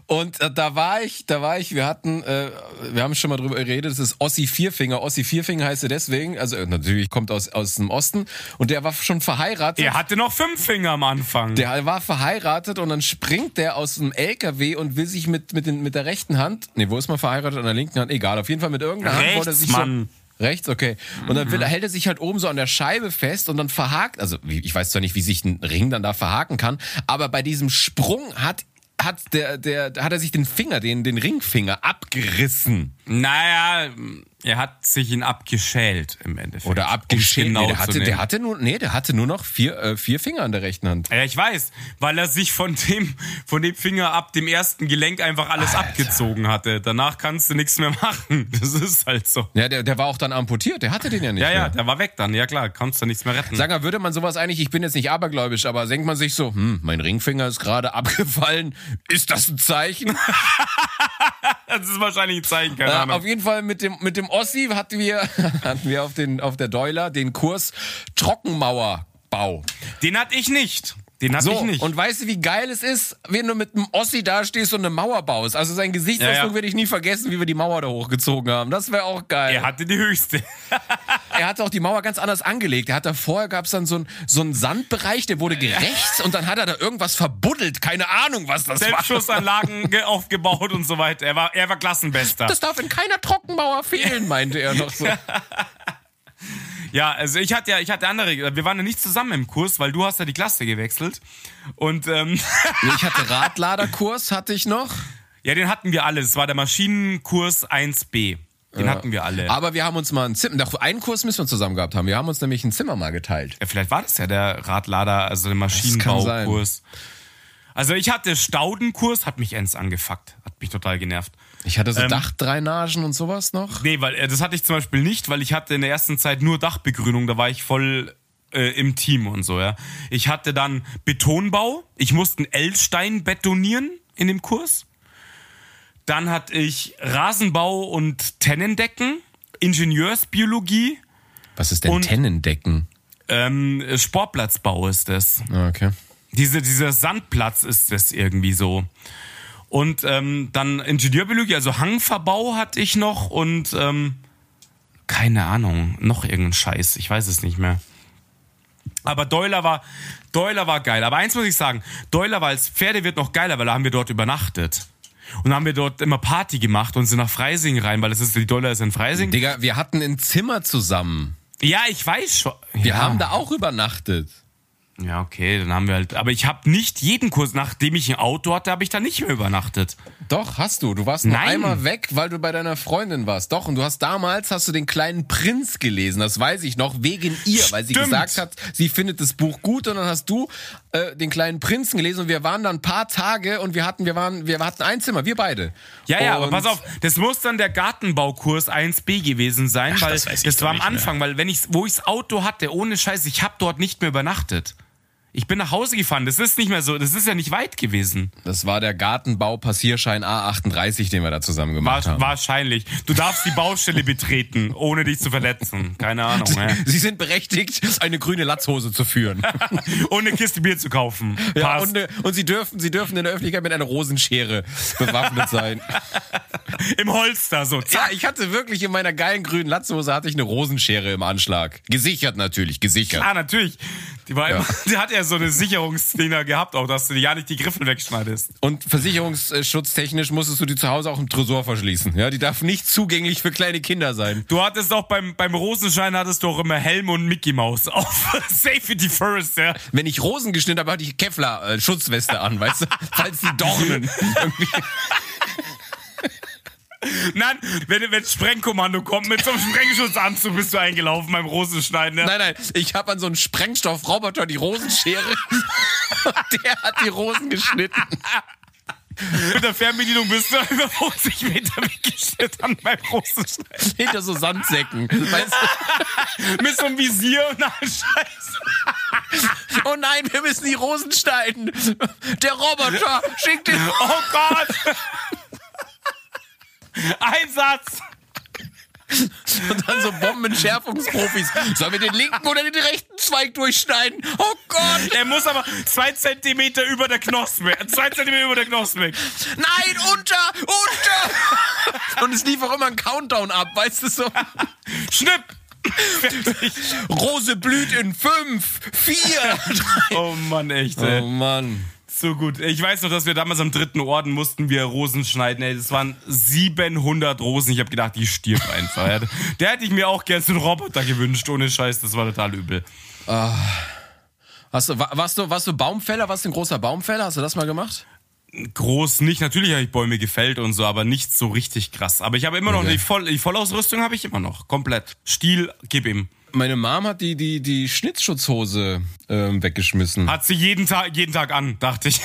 Und äh, da war ich, da war ich, wir hatten, äh, wir haben schon mal drüber geredet, das ist Ossi Vierfinger. Ossi Vierfinger heißt er deswegen, also äh, natürlich kommt aus, aus dem Osten und der war schon verheiratet. Er hatte noch fünf Finger am Anfang. Der war verheiratet und dann springt der aus dem LKW und will sich mit, mit, den, mit der rechten Hand, nee, wo ist man verheiratet? An der linken Hand? Egal, auf jeden Fall mit irgendeiner Hand wollte er Rechts, sich so, Mann. Rechts, okay. Und dann will, hält er sich halt oben so an der Scheibe fest und dann verhakt, also ich weiß zwar nicht, wie sich ein Ring dann da verhaken kann, aber bei diesem Sprung hat hat der der hat er sich den Finger, den den Ringfinger abgerissen. Naja, er hat sich ihn abgeschält im Endeffekt. oder abgeschält. genau nee, der zu hatte der hatte nur nee, der hatte nur noch vier äh, vier Finger an der rechten Hand. Ja, ich weiß, weil er sich von dem, von dem Finger ab dem ersten Gelenk einfach alles Alter. abgezogen hatte. Danach kannst du nichts mehr machen. Das ist halt so. Ja, der der war auch dann amputiert, der hatte den ja nicht Ja, mehr. ja, der war weg dann. Ja klar, kannst du nichts mehr retten. Sag mal, würde man sowas eigentlich, ich bin jetzt nicht abergläubisch, aber denkt man sich so, hm, mein Ringfinger ist gerade abgefallen, ist das ein Zeichen? Das ist wahrscheinlich ein Zeichen, keine Äh, Ahnung. auf jeden Fall mit dem, mit dem Ossi hatten wir, hatten wir auf, den, auf der Deuler den Kurs Trockenmauerbau. Den hatte ich nicht. Den hatte So, ich nicht. und weißt du, wie geil es ist, wenn du mit einem Ossi dastehst und eine Mauer baust? Also sein Gesichtsausdruck Ja, ja. werde ich nie vergessen, wie wir die Mauer da hochgezogen haben. Das wäre auch geil. er hatte die höchste. er hat auch die Mauer ganz anders angelegt. Er hat da vorher gab es dann so einen so einen Sandbereich, der wurde gerechts und dann hat er da irgendwas verbuddelt. Keine Ahnung, was das war. Selbstschussanlagen ge- aufgebaut und so weiter. Er war, er war Klassenbester. Das darf in keiner Trockenmauer fehlen, meinte er noch so. Ja, also ich hatte ja, ich hatte andere, wir waren ja nicht zusammen im Kurs, weil du hast ja die Klasse gewechselt. Und ähm, Ich hatte Radladerkurs, hatte ich noch. ja, den hatten wir alle. Es war der Maschinenkurs 1b. Den hatten wir alle. Aber wir haben uns mal ein Zimmer, einen Kurs müssen wir zusammen gehabt haben. Wir haben uns nämlich ein Zimmer mal geteilt. Ja, vielleicht war das ja der Radlader, also der Maschinenbaukurs. Also ich hatte Staudenkurs, hat mich ends angefuckt, hat mich total genervt. Ich hatte so Ähm, Dachdrainagen und sowas noch. Nee, weil äh, das hatte ich zum Beispiel nicht, weil ich hatte in der ersten Zeit nur Dachbegrünung, da war ich voll äh, im Team und so, ja. Ich hatte dann Betonbau, ich musste einen L-Stein betonieren in dem Kurs. Dann hatte ich Rasenbau und Tennendecken, Ingenieursbiologie, Was ist denn Und- Tennendecken? ähm, Sportplatzbau ist das. Ah, Okay. Diese, dieser Sandplatz ist das irgendwie so. Und ähm, dann Ingenieurbiologie, also Hangverbau hatte ich noch und ähm, keine Ahnung, noch irgendein Scheiß, ich weiß es nicht mehr. Aber Deuler war, Deuler war geil. Aber eins muss ich sagen, Deuler war als Pferdewirt noch geiler, weil da haben wir dort übernachtet. Und dann haben wir dort immer Party gemacht und sind nach Freising rein, weil das ist, die Deuler ist in Freising. Digga, wir hatten ein Zimmer zusammen. Ja, ich weiß schon. Wir ja. haben da auch übernachtet. Ja, okay, dann haben wir halt. Aber ich habe nicht jeden Kurs, nachdem ich ein Auto hatte, habe ich da nicht mehr übernachtet. Doch, hast du. Du warst nur Nein. einmal weg, weil du bei deiner Freundin warst. Doch, und du hast damals hast du den kleinen Prinz gelesen. Das weiß ich noch, wegen ihr, weil sie Stimmt. gesagt hat, sie findet das Buch gut und dann hast du äh, den kleinen Prinzen gelesen und wir waren dann ein paar Tage und wir hatten, wir waren, wir hatten ein Zimmer, wir beide. Ja, ja, aber Und- pass auf, das muss dann der Gartenbaukurs 1b gewesen sein, weil das das, war am nicht mehr. Anfang, weil wenn ich, wo ich das Auto hatte, ohne Scheiß, ich habe dort nicht mehr übernachtet. Ich bin nach Hause gefahren. Das ist nicht mehr so, das ist ja nicht weit gewesen. Das war der Gartenbau-Passierschein A38, den wir da zusammen gemacht War, haben. wahrscheinlich. Du darfst die Baustelle betreten, ohne dich zu verletzen. Keine Ahnung. Ja. Sie sind berechtigt, eine grüne Latzhose zu führen. Und eine Kiste Bier zu kaufen. Ja, Passt. und, äh, und sie dürfen, sie dürfen in der Öffentlichkeit mit einer Rosenschere bewaffnet sein. Im Holster so. Ja, Zack. ich hatte wirklich in meiner geilen grünen Latzhose hatte ich eine Rosenschere im Anschlag. Gesichert natürlich, gesichert. Ah, natürlich. Die, war immer, die hat ja so eine Sicherungsdinger gehabt, auch dass du ja nicht die Griffel wegschneidest. Und versicherungsschutztechnisch musstest du die zu Hause auch im Tresor verschließen. Ja, die darf nicht zugänglich für kleine Kinder sein. Du hattest auch beim, beim Rosenschein hattest du auch immer Helm und Mickey Maus auf Safety First, ja. Wenn ich Rosen geschnitten habe, hatte ich Kevlar-Schutzweste an, weißt du? Falls die Dornen irgendwie. Nein, wenn, wenn Sprengkommando kommt mit so einem Sprengschutzanzug, bist du eingelaufen beim Rosenschneiden. Nein, nein, ich habe an so einen Sprengstoffroboter die Rosenschere. Und der hat die Rosen geschnitten. Mit der Fernbedienung bist du über 50 Meter weggestellt an beim Rosenschneiden. Hinter so Sandsäcken. Weißt du? Mit so einem Visier und na Scheiße. Oh nein, wir müssen die Rosen schneiden. Der Roboter schickt den. Oh Gott! Einsatz! Und dann so Bombenentschärfungsprofis. Sollen wir den linken oder den rechten Zweig durchschneiden? Oh Gott! Er muss aber zwei Zentimeter über der Knospe. Zwei Zentimeter über der Knospe. Nein, unter! Unter! Und es lief auch immer ein Countdown ab, weißt du so? Schnipp! Fertig. Rose blüht in fünf, vier, drei. Oh Mann, echt, Oh ey. Mann. So gut. Ich weiß noch, dass wir damals am dritten Orden mussten wir Rosen schneiden. Ey, das waren 700 Rosen. Ich habe gedacht, die stirbt einfach. Der hätte ich mir auch gern so einen Roboter gewünscht. Ohne Scheiß, das war total übel. Hast du, wa- warst du, warst du Baumfäller? Warst du ein großer Baumfäller? Hast du das mal gemacht? Groß nicht. Natürlich habe ich Bäume gefällt und so, aber nicht so richtig krass. Aber ich habe immer noch Okay. die, Voll, die Vollausrüstung habe ich immer noch. Komplett. Stiel, gib ihm. Meine Mom hat die, die, die Schnitzschutzhose ähm, weggeschmissen. Hat sie jeden Tag, jeden Tag an, dachte ich.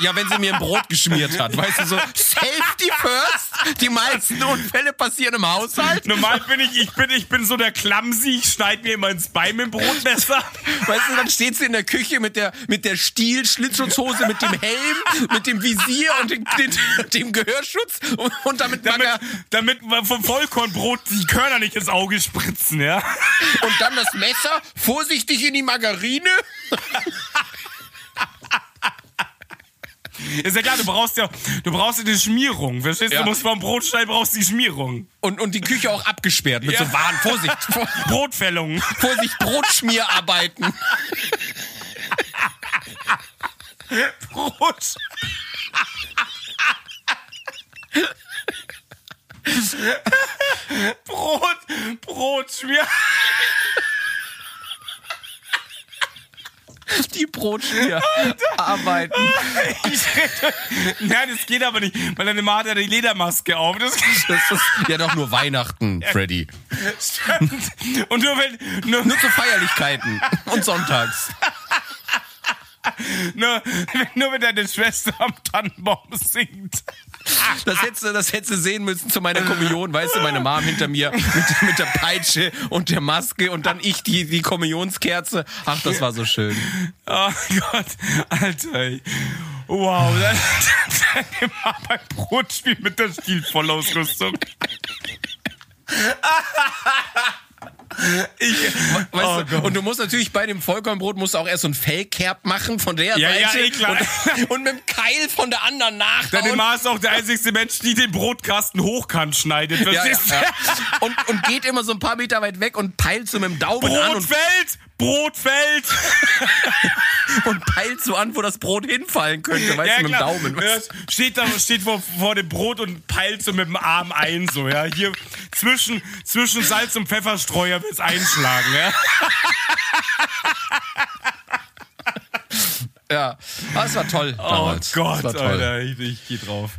Ja, wenn sie mir ein Brot geschmiert hat. Weißt du, so Safety first. Die meisten Unfälle passieren im Haushalt. Normal bin ich, ich bin, ich bin so der Clumsy. Ich schneide mir immer ins Bein mit dem Brotmesser. Weißt du, dann steht sie in der Küche mit der, mit der Stiel-Schlitzschutzhose, mit dem Helm, mit dem Visier und dem, dem, dem Gehörschutz und, und damit, Damit, Maga- damit vom Vollkornbrot die Körner nicht ins Auge spritzen, ja. Und dann das Messer vorsichtig in die Margarine. Ist ja klar, du brauchst ja, du brauchst ja die Schmierung. Verstehst du? Ja. Du musst beim Brotstein brauchst die Schmierung. Und, und die Küche auch abgesperrt mit Ja. so Warn, Vorsicht, Vor- Brotfällung. Vorsicht, Brotschmierarbeiten. Brot. Brot, Brot, schmier. Die Brotschmierarbeiten. Ich rede. Nein, das geht aber nicht, weil deine Mama hat ja die Ledermaske auf. Das Das ist ja doch nur Weihnachten, Freddy. stimmt. Und nur wenn, nur, Nur zu Feierlichkeiten und sonntags. nur, nur wenn deine Schwester am Tannenbaum singt. Das hättest, du, das hättest du sehen müssen zu meiner Kommunion, weißt du, meine Mom hinter mir mit, mit der Peitsche und der Maske und dann ich die, die Kommunionskerze. Ach, das war so schön. Oh Gott, Alter. Wow, dann immer beim Brotspiel mit der Stilvollausrüstung. Ich, Weißt oh du? Und du musst natürlich bei dem Vollkornbrot musst du auch erst so ein Fellkerb machen von der Ja, ja, Seite eh klar. Und, und mit dem Keil von der anderen nachhauen. Ma ist auch der einzige Mensch, die den Brotkasten hochkant schneidet. ja, ja, ja. Und, und geht immer so ein paar Meter weit weg und peilt so mit dem Daumen an und, Brotfeld! Brotfeld! und peilt so an, wo das Brot hinfallen könnte, weißt du, mit dem Daumen. Ja, steht da, steht vor, vor dem Brot und peilt so mit dem Arm ein, so, ja. Hier zwischen, zwischen Salz und Pfefferstreuer wird's einschlagen, ja. Ja, Ah, das war toll damals. Oh Gott, das war toll. Alter, ich, ich geh drauf.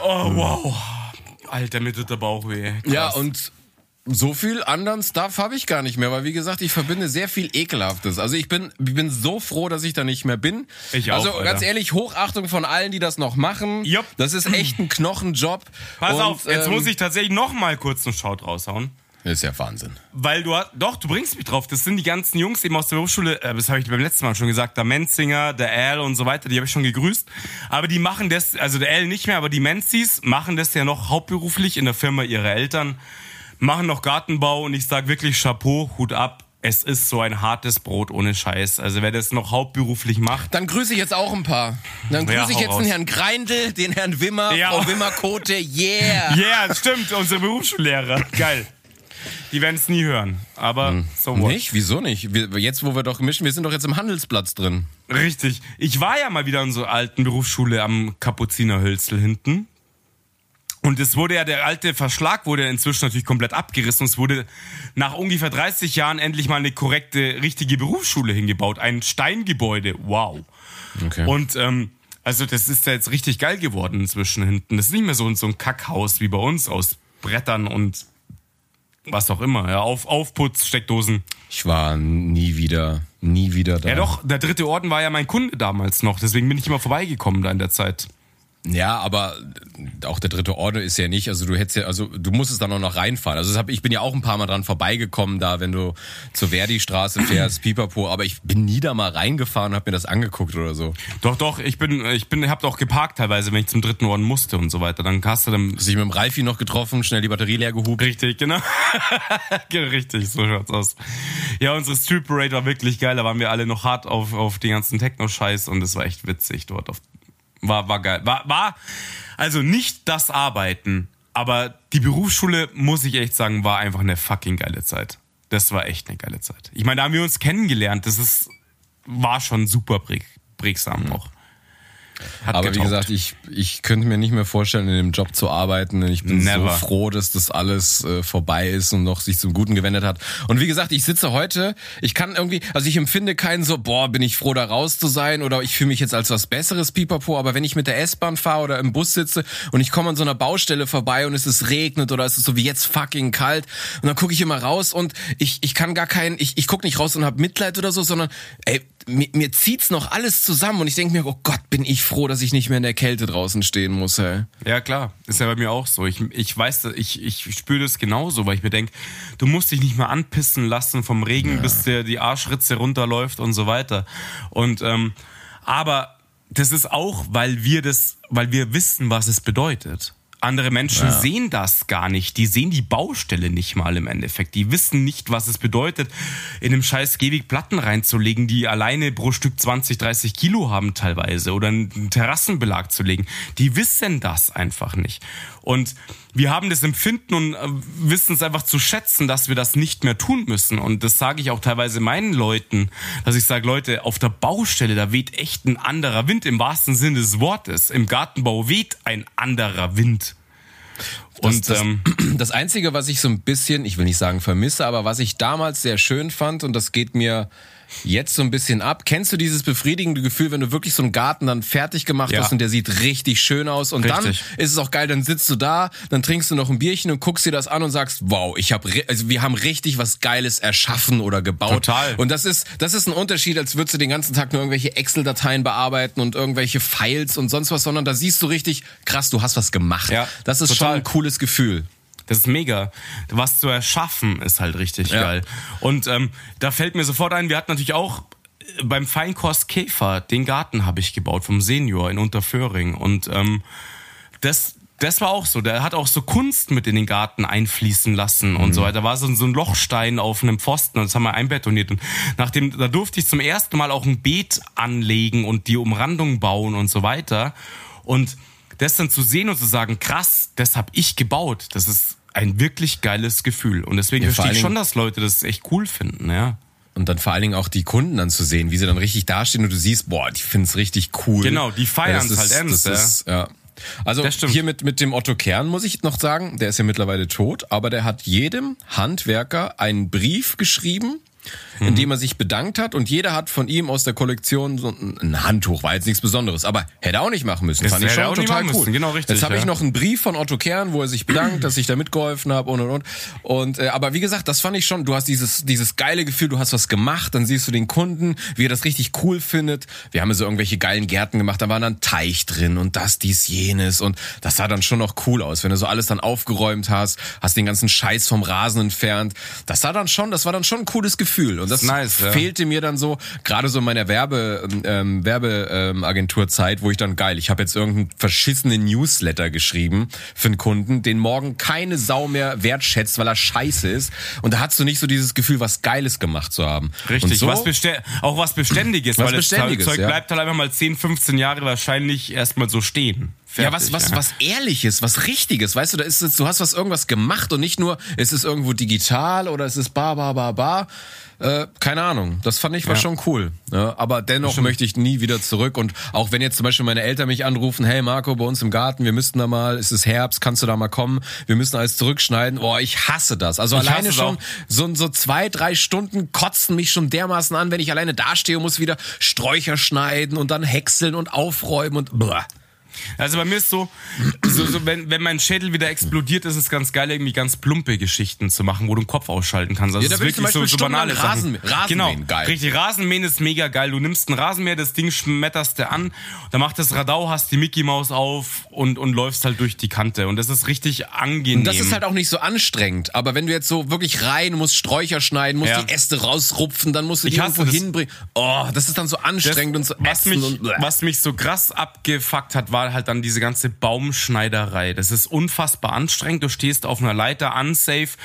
Oh, wow. Alter, mir tut der Bauch weh. Krass. Ja, und so viel anderen Stuff habe ich gar nicht mehr, weil wie gesagt, ich verbinde sehr viel Ekelhaftes. Also ich bin, ich bin so froh, dass ich da nicht mehr bin. Ich auch, Also ganz ehrlich, Hochachtung von allen, die das noch machen. Jupp. Das ist echt ein Knochenjob. Pass Und, auf, jetzt ähm, muss ich tatsächlich noch mal kurz einen Shout raushauen. Ist ja Wahnsinn. Weil du hast, doch, du bringst mich drauf. Das sind die ganzen Jungs eben aus der Berufsschule, äh, das habe ich beim letzten Mal schon gesagt, der Menzinger, der Al und so weiter, die habe ich schon gegrüßt. Aber die machen das, also der Al nicht mehr, aber die Menzis machen das ja noch hauptberuflich in der Firma ihrer Eltern, machen noch Gartenbau und ich sag wirklich Chapeau, Hut ab. Es ist so ein hartes Brot ohne Scheiß. Also wer das noch hauptberuflich macht, Dann grüße ich jetzt auch ein paar. Dann grüße Ja, ich jetzt raus. den Herrn Greindl, den Herrn Wimmer, Ja. Frau Wimmer-Kote, yeah. Ja, stimmt, unsere Berufsschullehrer. Geil. Die werden es nie hören. Aber so what. Nicht? Wieso nicht? Wir, jetzt, wo wir doch mischen, wir sind doch jetzt im Handelsplatz drin. Richtig. Ich war ja mal wieder in so alten Berufsschule am Kapuzinerhölzl hinten. Und es wurde ja, der alte Verschlag wurde inzwischen natürlich komplett abgerissen. Es wurde nach ungefähr 30 Jahren endlich mal eine korrekte, richtige Berufsschule hingebaut. Ein Steingebäude. Wow. Okay. Und ähm, also das ist ja jetzt richtig geil geworden inzwischen hinten. Das ist nicht mehr so, ein- so ein Kackhaus wie bei uns aus Brettern und was auch immer. Ja, auf, Aufputz, Steckdosen. ich war nie wieder, nie wieder da. Ja doch, der dritte Orden war ja mein Kunde damals noch. Deswegen bin ich immer vorbeigekommen da in der Zeit. Ja, aber auch der dritte Orde ist ja nicht, also du hättest ja, also du musstest dann auch noch reinfahren. Also hab, ich bin ja auch ein paar Mal dran vorbeigekommen da, wenn du zur Verdi-Straße fährst, Pipapo, aber ich bin nie da mal reingefahren und hab mir das angeguckt oder so. Doch, doch, ich bin, ich bin, hab doch geparkt teilweise, wenn ich zum dritten Orden musste und so weiter. Dann hast du dann. Hast dich mit dem Ralfi noch getroffen, schnell die Batterie leer gehupt. Richtig, genau. Genau, Richtig, so schaut's aus. Ja, unsere Street Parade war wirklich geil. Da waren wir alle noch hart auf, auf den ganzen Techno-Scheiß und es war echt witzig dort. Auf, war, war geil. War, war, also nicht das Arbeiten, aber die Berufsschule, muss ich echt sagen, war einfach eine fucking geile Zeit. Das war echt eine geile Zeit. Ich meine, da haben wir uns kennengelernt. Das ist, war schon super präg, prägsam noch. Hat Aber wie getaugt. gesagt, ich, ich könnte mir nicht mehr vorstellen, in dem Job zu arbeiten. Ich bin Never. so froh, dass das alles äh, vorbei ist und noch sich zum Guten gewendet hat. Und wie gesagt, ich sitze heute, ich kann irgendwie, also ich empfinde keinen so, boah, bin ich froh, da raus zu sein oder ich fühle mich jetzt als was Besseres, pipapo. Aber wenn ich mit der S-Bahn fahre oder im Bus sitze und ich komme an so einer Baustelle vorbei und es ist regnet oder es ist so wie jetzt fucking kalt und dann gucke ich immer raus und ich, ich kann gar keinen, ich, ich gucke nicht raus und habe Mitleid oder so, sondern ey, mir, mir zieht's noch alles zusammen und ich denke mir, oh Gott, bin ich froh, dass ich nicht mehr in der Kälte draußen stehen muss, ey. Ja, klar. Ist ja bei mir auch so. Ich, ich weiß, ich, ich spüre das genauso, weil ich mir denke, du musst dich nicht mehr anpissen lassen vom Regen, bis dir die Arschritze runterläuft und so weiter. Und, ähm, aber das ist auch, weil wir das, weil wir wissen, was es bedeutet. Andere Menschen ja. sehen das gar nicht. Die sehen die Baustelle nicht mal im Endeffekt. Die wissen nicht, was es bedeutet, in einem scheiß Gehweg Platten reinzulegen, die alleine pro Stück 20, 30 Kilo haben teilweise oder einen Terrassenbelag zu legen. Die wissen das einfach nicht. Und wir haben das Empfinden und äh, wissen es einfach zu schätzen, dass wir das nicht mehr tun müssen. Und das sage ich auch teilweise meinen Leuten, dass ich sage, Leute, auf der Baustelle, da weht echt ein anderer Wind im wahrsten Sinne des Wortes. Im Gartenbau weht ein anderer Wind. Und das, ähm, das Einzige, was ich so ein bisschen, ich will nicht sagen vermisse, aber was ich damals sehr schön fand, und das geht mir jetzt so ein bisschen ab. Kennst du dieses befriedigende Gefühl, wenn du wirklich so einen Garten dann fertig gemacht ja. hast und der sieht richtig schön aus und richtig. dann ist es auch geil, dann sitzt du da, dann trinkst du noch ein Bierchen und guckst dir das an und sagst, wow, ich habe also wir haben richtig was geiles erschaffen oder gebaut. Total. Und das ist das ist ein Unterschied, als würdest du den ganzen Tag nur irgendwelche Excel Dateien bearbeiten und irgendwelche Files und sonst was, sondern da siehst du richtig krass, du hast was gemacht. Ja, das ist total. schon ein cooles Gefühl. Das ist mega. Was zu erschaffen ist halt richtig ja. geil. Und ähm, da fällt mir sofort ein, wir hatten natürlich auch äh, beim Feinkost Käfer, den Garten habe ich gebaut vom Senior in Unterföhring. Und ähm, das, das war auch so. Der hat auch so Kunst mit in den Garten einfließen lassen und mhm. so weiter. Da war so, so ein Lochstein auf einem Pfosten und das haben wir einbetoniert. Und nachdem, da durfte ich zum ersten Mal auch ein Beet anlegen und die Umrandung bauen und so weiter. Und das dann zu sehen und zu sagen, krass, das habe ich gebaut. Das ist ein wirklich geiles Gefühl. Und deswegen ja, verstehe ich schon, dass Leute das echt cool finden, ja. Und dann vor allen Dingen auch die Kunden dann zu sehen, wie sie dann richtig dastehen und du siehst, boah, die finden es richtig cool. Genau, die feiern es halt ernst, ja. Ist, ja. Also hier mit, mit dem Otto Kern muss ich noch sagen, der ist ja mittlerweile tot, aber der hat jedem Handwerker einen Brief geschrieben, mhm. indem er sich bedankt hat und jeder hat von ihm aus der Kollektion so ein Handtuch, war jetzt nichts Besonderes, aber hätte auch nicht machen müssen. Das Fand ich schon total cool. Müssen. Genau richtig. Jetzt habe ja. ich noch einen Brief von Otto Kern, wo er sich bedankt, dass ich da mitgeholfen habe und und und. Und äh, aber wie gesagt, das fand ich schon. Du hast dieses dieses geile Gefühl, du hast was gemacht, dann siehst du den Kunden, wie er das richtig cool findet. Wir haben so irgendwelche geilen Gärten gemacht, da war dann Teich drin und das, dies, jenes und das sah dann schon noch cool aus, wenn du so alles dann aufgeräumt hast, hast den ganzen Scheiß vom Rasen entfernt. Das sah dann schon, das war dann schon ein cooles Gefühl und das nice, ja. fehlte mir dann so, gerade so in meiner Werbe, ähm, Werbeagenturzeit, wo ich dann geil, ich habe jetzt irgendeinen verschissenen Newsletter geschrieben für einen Kunden, den morgen keine Sau mehr wertschätzt, weil er scheiße ist. Und da hast du nicht so dieses Gefühl, was Geiles gemacht zu haben. Richtig, so, was auch was Beständiges, was weil Beständiges, das Zeug ja. bleibt halt einfach mal 10, 15 Jahre wahrscheinlich erstmal so stehen. Fertig, ja, was, was, ja. was Ehrliches, was Richtiges, weißt du, da ist es, du hast was irgendwas gemacht und nicht nur, ist es irgendwo digital oder ist es ba, ba, ba, ba. Äh, keine Ahnung. Das fand ich war ja. schon cool. Ja, aber dennoch möchte ich nie wieder zurück. Und auch wenn jetzt zum Beispiel meine Eltern mich anrufen, hey Marco, bei uns im Garten, wir müssten da mal, es ist Herbst, kannst du da mal kommen? Wir müssen alles zurückschneiden. Boah, ich hasse das. Also ich alleine schon so, so zwei, drei Stunden kotzen mich schon dermaßen an, wenn ich alleine dastehe und muss wieder Sträucher schneiden und dann häckseln und aufräumen und blah. Also bei mir ist so, so, so wenn, wenn mein Schädel wieder explodiert, ist es ganz geil, irgendwie ganz plumpe Geschichten zu machen, wo du den Kopf ausschalten kannst. Also ja, da ist wirklich so, so banale Rasen, Sachen. Rasenmähen, genau, geil. Richtig, Rasenmähen ist mega geil. Du nimmst ein Rasenmäher, das Ding schmetterst du an, dann macht das Radau, hast die Mickey Maus auf und, und läufst halt durch die Kante. Und das ist richtig angenehm. Und das ist halt auch nicht so anstrengend. Aber wenn du jetzt so wirklich rein musst, Sträucher schneiden, musst ja. die Äste rausrupfen, dann musst du die irgendwo hinbringen. Oh, das ist dann so anstrengend das, und so was mich, und, was mich so krass abgefuckt hat, war halt dann diese ganze Baumschneiderei. Das ist unfassbar anstrengend. Du stehst auf einer Leiter unsafe,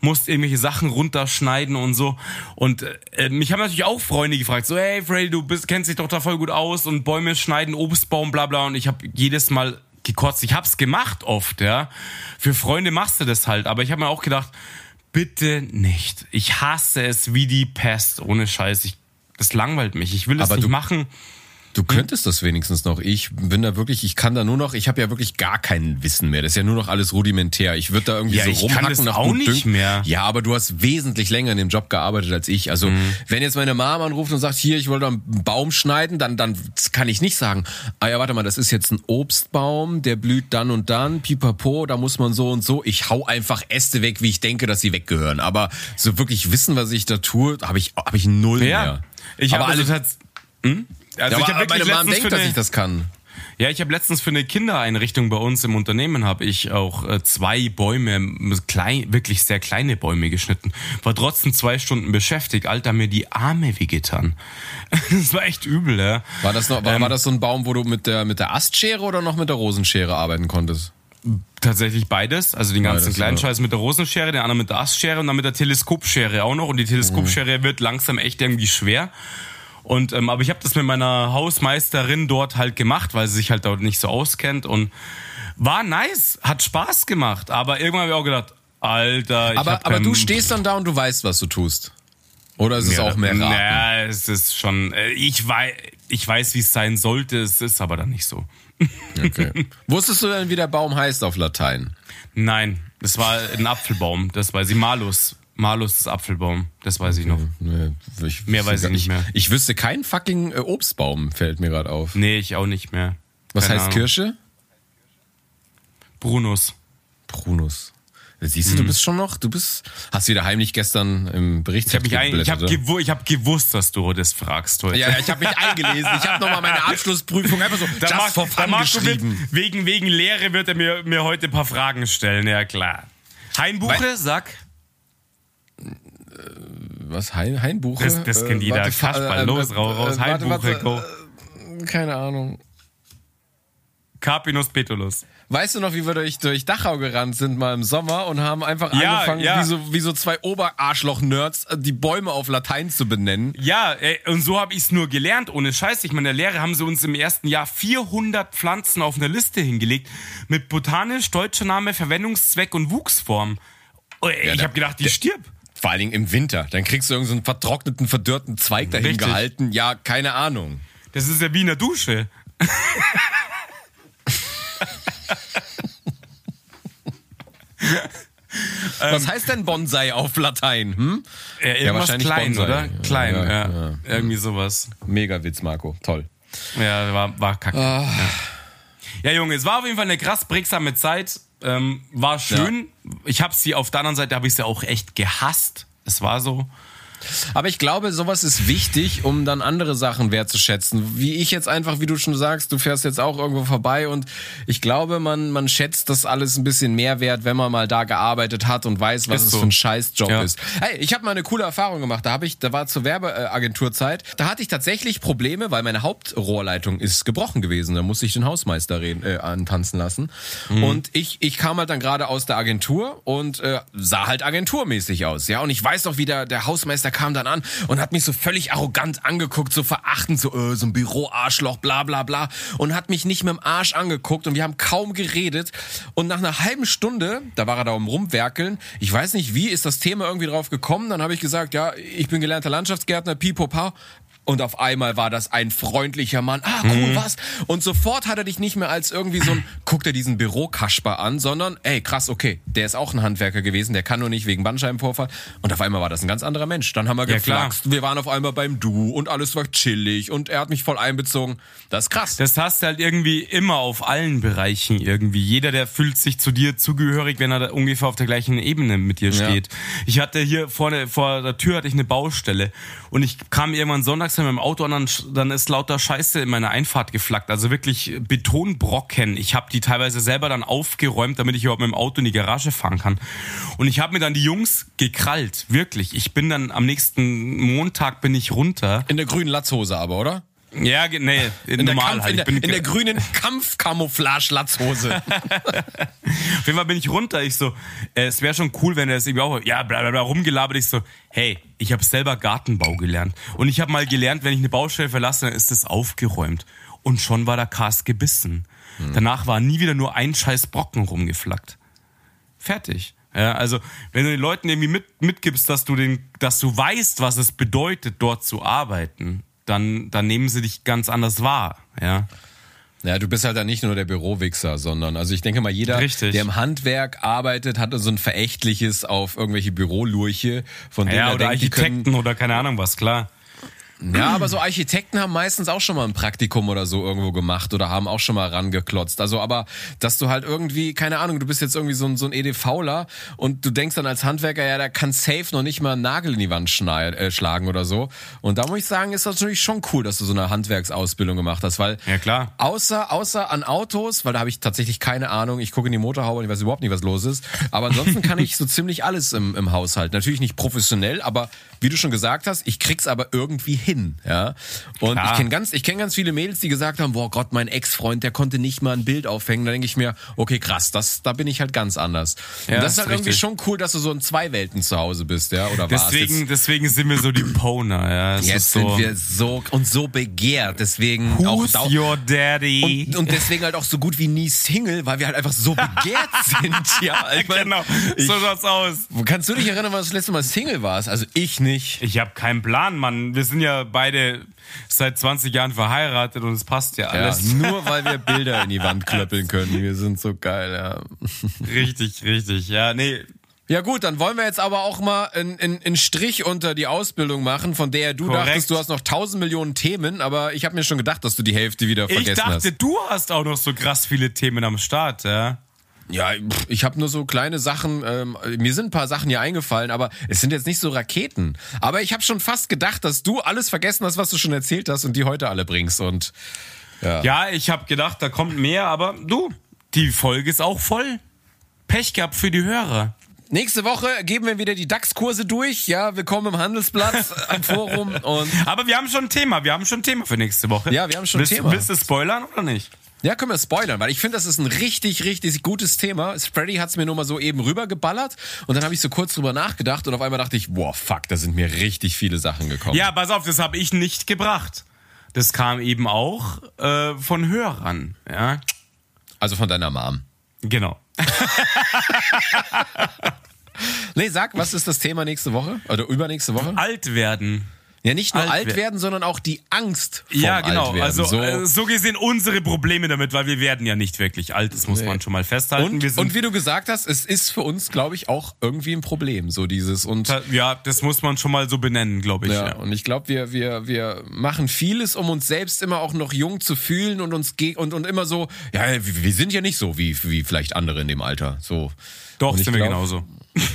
musst irgendwelche Sachen runterschneiden und so. Und äh, mich haben natürlich auch Freunde gefragt, so hey Freddy, du bist, kennst dich doch da voll gut aus und Bäume schneiden, Obstbaum, bla bla. Und ich habe jedes Mal gekotzt. Ich hab's gemacht oft, ja. Für Freunde machst du das halt. Aber ich habe mir auch gedacht, bitte nicht. Ich hasse es wie die Pest. Ohne Scheiß. Ich, das langweilt mich. Ich will das nicht machen. Du könntest das wenigstens noch. Ich bin da wirklich, ich kann da nur noch, ich habe ja wirklich gar kein Wissen mehr. Das ist ja nur noch alles rudimentär. Ich würde da irgendwie ja, so ich rumhacken kann das nach auch nicht dünken. mehr. Ja, aber du hast wesentlich länger in dem Job gearbeitet als ich. Also, mhm. wenn jetzt meine Mama anruft und sagt, hier, ich wollte einen Baum schneiden, dann dann kann ich nicht sagen, ah ja, warte mal, das ist jetzt ein Obstbaum, der blüht dann und dann, pipapo, da muss man so und so. Ich hau einfach Äste weg, wie ich denke, dass sie weggehören. Aber so wirklich wissen, was ich da tue, habe ich hab ich null ja. mehr. Ich habe also hm? Also ja, ich habe meine Mom denkt, dass ich das kann. Ja, ich habe letztens für eine Kindereinrichtung bei uns im Unternehmen habe ich auch äh, zwei Bäume, klein, wirklich sehr kleine Bäume geschnitten. War trotzdem zwei Stunden beschäftigt. Alter, mir die Arme wehgetan. das war echt übel, ja. War das noch, war, ähm, war das so ein Baum, wo du mit der mit der Astschere oder noch mit der Rosenschere arbeiten konntest? Tatsächlich beides. Also den ganzen Beides, kleinen ja. Scheiß mit der Rosenschere, den anderen mit der Astschere und dann mit der Teleskopschere auch noch. Und die Teleskopschere wird langsam echt irgendwie schwer. Und ähm, aber ich habe das mit meiner Hausmeisterin dort halt gemacht, weil sie sich halt dort nicht so auskennt und war nice, hat Spaß gemacht. Aber irgendwann habe ich auch gedacht, Alter, ich Aber, aber du stehst dann da und du weißt, was du tust. Oder ist es auch mehr Raten? Naja, es ist schon. äh, Ich weiß, ich weiß, wie es sein sollte. Es ist aber dann nicht so. Okay. Wusstest du denn, wie der Baum heißt auf Latein? Nein, das war ein Apfelbaum. Das weiß ich. Malus. Ist Apfelbaum. Das weiß ich noch. Nee, ich Mehr weiß ich nicht mehr. Ich wüsste keinen fucking äh, Obstbaum, fällt mir gerade auf. Nee, ich auch nicht mehr. Was Keine heißt Ahnung. Kirsche? Brunus. Prunus. Siehst du, du bist schon noch, du bist, hast wieder heimlich gestern im Bericht Ich habe mich ein, ich hab gewu ich hab gewusst, dass du das fragst heute. ja, ja, ich habe mich eingelesen. Ich habe nochmal meine Abschlussprüfung einfach so Da just Mar- for fun geschrieben. wegen, wegen Lehre wird er mir, mir heute ein paar Fragen stellen, ja klar. Heinbuche, sag. Was, Hein, Heinbuche? Das, das kennt Äh, jeder. warte, Kasperl, äh, los, äh, raus, raus. äh, Heinbuche, warte, äh, Keine Ahnung. Carpinus petulus. Weißt du noch, wie wir durch, durch Dachau gerannt sind mal im Sommer und haben einfach Ja, angefangen, ja. Wie, so, wie so zwei Oberarschloch-Nerds, äh, die Bäume auf Latein zu benennen? Ja, äh, und so habe ich es nur gelernt, ohne Scheiß. Ich meine, in der Lehre haben sie uns im ersten Jahr 400 Pflanzen auf eine Liste hingelegt mit botanisch, deutscher Name, Verwendungszweck und Wuchsform. Oh, ey, ich der- habe gedacht, die stirbt. Vor allen Dingen im Winter. Dann kriegst du irgendeinen so einen vertrockneten, verdörrten Zweig dahin Richtig. gehalten. Ja, keine Ahnung. Das ist ja wie in der Dusche. Was heißt denn Bonsai auf Latein? Hm? Ja, irgendwas wahrscheinlich klein, Bonsai. oder? Ja, Klein, ja, ja, ja. Irgendwie sowas. Mega Witz, Marco. Toll. Ja, war, war kacke. Ah. Ja. ja, Junge, es war auf jeden Fall eine krass prägsame Zeit. Ähm, war schön. Ich habe sie auf der anderen Seite habe ich sie auch echt gehasst. Es war so. Aber ich glaube, sowas ist wichtig, um dann andere Sachen wertzuschätzen. Wie ich jetzt einfach, wie du schon sagst, du fährst jetzt auch irgendwo vorbei und ich glaube, man, man schätzt das alles ein bisschen mehr wert, wenn man mal da gearbeitet hat und weiß, was Ist es so. für ein Scheißjob Ja. ist. Hey, ich habe mal eine coole Erfahrung gemacht. Da habe ich, da war zur Werbeagenturzeit, da hatte ich tatsächlich Probleme, weil meine Hauptrohrleitung ist gebrochen gewesen. Da musste ich den Hausmeister reden, äh, antanzen lassen. Mhm. Und ich, ich kam halt dann gerade aus der Agentur und äh, sah halt agenturmäßig aus. Ja, und ich weiß noch, wie der, der Hausmeister kam dann an und hat mich so völlig arrogant angeguckt, so verachtend, so, äh, so ein Büroarschloch, bla bla bla. Und hat mich nicht mit dem Arsch angeguckt und wir haben kaum geredet. Und nach einer halben Stunde, da war er da um rumwerkeln, ich weiß nicht wie, ist das Thema irgendwie drauf gekommen. Dann habe ich gesagt, ja, ich bin gelernter Landschaftsgärtner, pipo, pau. Und auf einmal war das ein freundlicher Mann. Ah, cool, was? Und sofort hat er dich nicht mehr als irgendwie so ein, guckt er diesen Bürokasper an, sondern, ey, krass, okay, der ist auch ein Handwerker gewesen, der kann nur nicht wegen Bandscheibenvorfall. Und auf einmal war das ein ganz anderer Mensch. Dann haben wir Ja, klar. geflaxt, wir waren auf einmal beim Du und alles war chillig und er hat mich voll einbezogen. Das ist krass. Das hast du halt irgendwie immer auf allen Bereichen irgendwie. Jeder, der fühlt sich zu dir zugehörig, wenn er da ungefähr auf der gleichen Ebene mit dir Ja. steht. Ich hatte hier vorne, vor der Tür hatte ich eine Baustelle und ich kam irgendwann sonntags mit dem Auto und dann, dann ist lauter Scheiße in meiner Einfahrt geflackt. Also wirklich Betonbrocken. Ich habe die teilweise selber dann aufgeräumt, damit ich überhaupt mit dem Auto in die Garage fahren kann. Und ich habe mir dann die Jungs gekrallt. Wirklich. Ich bin dann am nächsten Montag bin ich runter. in der grünen Latzhose aber, oder? Ja, nee, In der, normal Kampf, halt. in der, in der grünen Kampfcamouflage-Latzhose. Auf jeden Fall bin ich runter. Ich so, äh, es wäre schon cool, wenn er das irgendwie auch, ja, bla bla bla, rumgelabert. Ich so, hey, ich habe selber Gartenbau gelernt. Und ich habe mal gelernt, wenn ich eine Baustelle verlasse, dann ist das aufgeräumt. Und schon war der Cast gebissen. Danach war nie wieder nur ein scheiß Brocken rumgeflackt. Fertig. Ja, also, wenn du den Leuten irgendwie mit, mitgibst, dass du den, dass du weißt, was es bedeutet, dort zu arbeiten, dann, dann nehmen sie dich ganz anders wahr, ja. Ja, du bist halt dann nicht nur der Bürowichser, sondern, also ich denke mal, jeder, Richtig. der im Handwerk arbeitet, hat so ein verächtliches auf irgendwelche Bürolurche, von denen Ja, er oder denkt, die können, Architekten oder keine Ahnung was, klar. Ja, aber so Architekten haben meistens auch schon mal ein Praktikum oder so irgendwo gemacht oder haben auch schon mal rangeklotzt. Also, aber dass du halt irgendwie, keine Ahnung, du bist jetzt irgendwie so ein, so ein EDVler und du denkst dann als Handwerker, ja, der kann safe noch nicht mal einen Nagel in die Wand schneid, äh, schlagen oder so. Und da muss ich sagen, ist das natürlich schon cool, dass du so eine Handwerksausbildung gemacht hast, weil Ja, klar. Außer, außer an Autos, weil da habe ich tatsächlich keine Ahnung. Ich gucke in die Motorhaube und ich weiß überhaupt nicht, was los ist. Aber ansonsten kann ich so ziemlich alles im, im Haushalt. Natürlich nicht professionell, aber wie du schon gesagt hast, ich krieg's aber irgendwie hin. Hin, ja. Und Klar. ich kenne ganz, ich kenne ganz viele Mädels, die gesagt haben, boah Gott, mein Ex-Freund, der konnte nicht mal ein Bild aufhängen. Da denke ich mir, okay, krass, das, da bin ich halt ganz anders. Ja, und das ist halt irgendwie richtig. schon cool, dass du so in zwei Welten zu Hause bist, ja, oder warst. Deswegen, deswegen sind wir so die Poner, ja. Es jetzt ist so, sind wir so und so begehrt, deswegen Who's auch your daddy? und, und deswegen halt auch so gut wie nie Single, weil wir halt einfach so begehrt sind. Ja, ich mein, genau, so schaut's aus. Kannst du dich erinnern, wann du das letzte Mal Single warst? Also ich nicht. Ich habe keinen Plan, Mann. Wir sind ja beide seit 20 Jahren verheiratet und es passt ja Ja, alles. nur weil wir Bilder in die Wand klöppeln können. Wir sind so geil, ja. Richtig, richtig. Ja, nee. Ja gut, dann wollen wir jetzt aber auch mal einen, Strich unter die Ausbildung machen, von der du Korrekt. dachtest, du hast noch tausend Millionen Themen, aber ich habe mir schon gedacht, dass du die Hälfte wieder Ich vergessen dachte, hast. du hast auch noch so krass viele Themen am Start, ja. Ja, ich habe nur so kleine Sachen, ähm, mir sind ein paar Sachen hier eingefallen, aber es sind jetzt nicht so Raketen. Aber ich habe schon fast gedacht, dass du alles vergessen hast, was du schon erzählt hast und die heute alle bringst. Und Ja, ich habe gedacht, da kommt mehr, aber du, die Folge ist auch voll. Pech gehabt für die Hörer. nächste Woche geben wir wieder die DAX-Kurse durch. Ja, willkommen im Handelsblatt, am Forum und Aber wir haben schon ein Thema, wir haben schon ein Thema für nächste Woche. Ja, wir haben schon ein Thema. Willst du spoilern oder nicht? Ja, können wir spoilern, weil ich finde, das ist ein richtig, richtig gutes Thema. Freddy hat's mir nur mal so eben rübergeballert und dann habe ich so kurz drüber nachgedacht und auf einmal dachte ich, boah, fuck, da sind mir richtig viele Sachen gekommen. Ja, pass auf, das habe ich nicht gebracht. Das kam eben auch äh, von Hörern, ja. Also von deiner Mom. Genau. Nee, sag, was ist das Thema nächste Woche? Oder übernächste Woche? Alt werden. Ja, nicht nur Alt alt, wer- werden, sondern auch die Angst vom Ja, genau. Also so. äh, so gesehen unsere Probleme damit, weil wir werden ja nicht wirklich alt, das muss man schon mal festhalten. und, wir sind, und wie du gesagt hast, es ist für uns, glaube ich, auch irgendwie ein Problem, so dieses und ja, das muss man schon mal so benennen, glaube ich. Ja, Ja. und ich glaube, wir, wir, wir machen vieles, um uns selbst immer auch noch jung zu fühlen und uns ge und, und immer so, ja, wir, wir sind ja nicht so wie, wie vielleicht andere in dem Alter. So. Doch, sind wir glaub- genauso.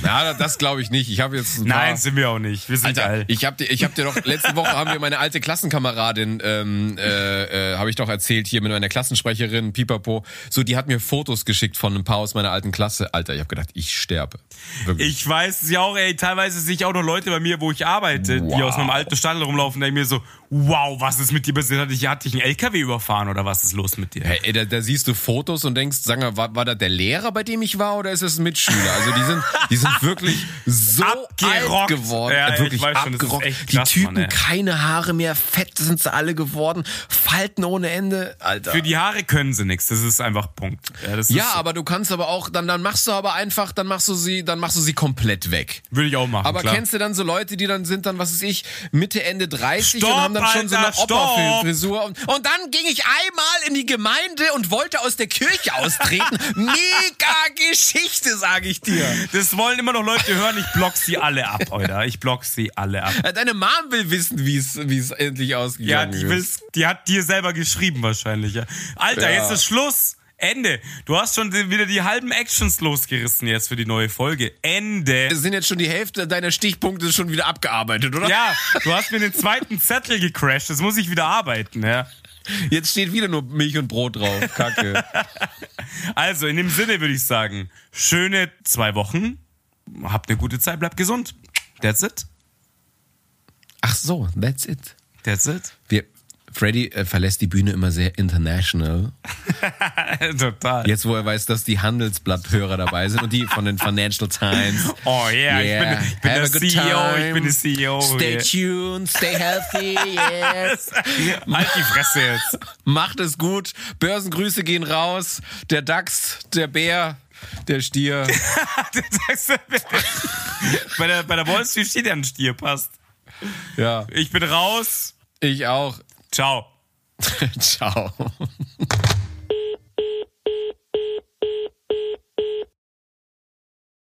Ja, das glaube ich nicht. Ich habe jetzt ein Nein, paar, sind wir auch nicht. Wir sind Alter, geil. ich habe dir, ich hab dir doch letzte Woche haben wir meine alte Klassenkameradin, ähm, äh, äh, habe ich doch erzählt hier mit meiner Klassensprecherin Pipapo. So, die hat mir Fotos geschickt von ein paar aus meiner alten Klasse. Alter, ich habe gedacht, ich sterbe. Wirklich. Ich weiß es ja auch, ey, teilweise sehe ich auch noch Leute bei mir, wo ich arbeite, die Wow. aus meinem alten Stadel rumlaufen, denke mir so, wow, was ist mit dir passiert? Hatte ich, hatte ich einen LKW überfahren oder was ist los mit dir? Hey, ey, da, da siehst du Fotos und denkst, sag mal, war, war das der Lehrer, bei dem ich war, oder ist es ein Mitschüler? Also die sind, die sind wirklich so Abgerockt. geworden. Ja, ich wirklich weiß abgerockt. echt die krass, Typen, Mann, keine Haare mehr, fett sind sie alle geworden, Falten ohne Ende. Alter. Für die Haare können sie nichts, das ist einfach Punkt. Ja, ja, aber du kannst aber auch, dann, dann machst du aber einfach, dann machst du sie, dann machst du sie komplett weg. Würde ich auch machen, Aber klar. kennst du dann so Leute, die dann sind dann, was weiß ich, Mitte, Ende 30 Stopp, und haben dann schon so eine Alter. Opa-Frisur. Und, und dann ging ich einmal in die Gemeinde und wollte aus der Kirche austreten. Mega Geschichte, sage ich dir. Das wollen immer noch Leute hören, ich block sie alle ab, Alter. Ich block sie alle ab. Deine Mom will wissen, wie es es endlich Ja, ausgegangen die, ist. will's, die hat dir selber geschrieben wahrscheinlich. Ja. Alter, Ja. jetzt ist Schluss. Ende. Du hast schon wieder die halben Actions losgerissen jetzt für die neue Folge. Ende. Es sind jetzt schon die Hälfte deiner Stichpunkte schon wieder abgearbeitet, oder? Ja, du hast mir den zweiten Zettel gecrashed. Das muss ich wieder arbeiten, ja. Jetzt steht wieder nur Milch und Brot drauf. Kacke. Also, in dem Sinne würde ich sagen, schöne zwei Wochen. Habt eine gute Zeit, bleibt gesund. That's it. Ach so, that's it. That's it. Wir, Freddy äh, verlässt die Bühne immer sehr international. Total. Jetzt, wo er weiß, dass die Handelsblatthörer dabei sind und die von den Financial Times. Oh yeah, Yeah. ich bin, ich bin der CEO, ich time. bin der CEO. Stay yeah. tuned, stay healthy, yes. Halt die Fresse jetzt. Macht es gut. Börsengrüße gehen raus. Der DAX, der Bär, der Stier. bei, der, bei der Wall Street steht ja ein Stier, passt. Ja, Ich bin raus. ich auch. Ciao. Ciao.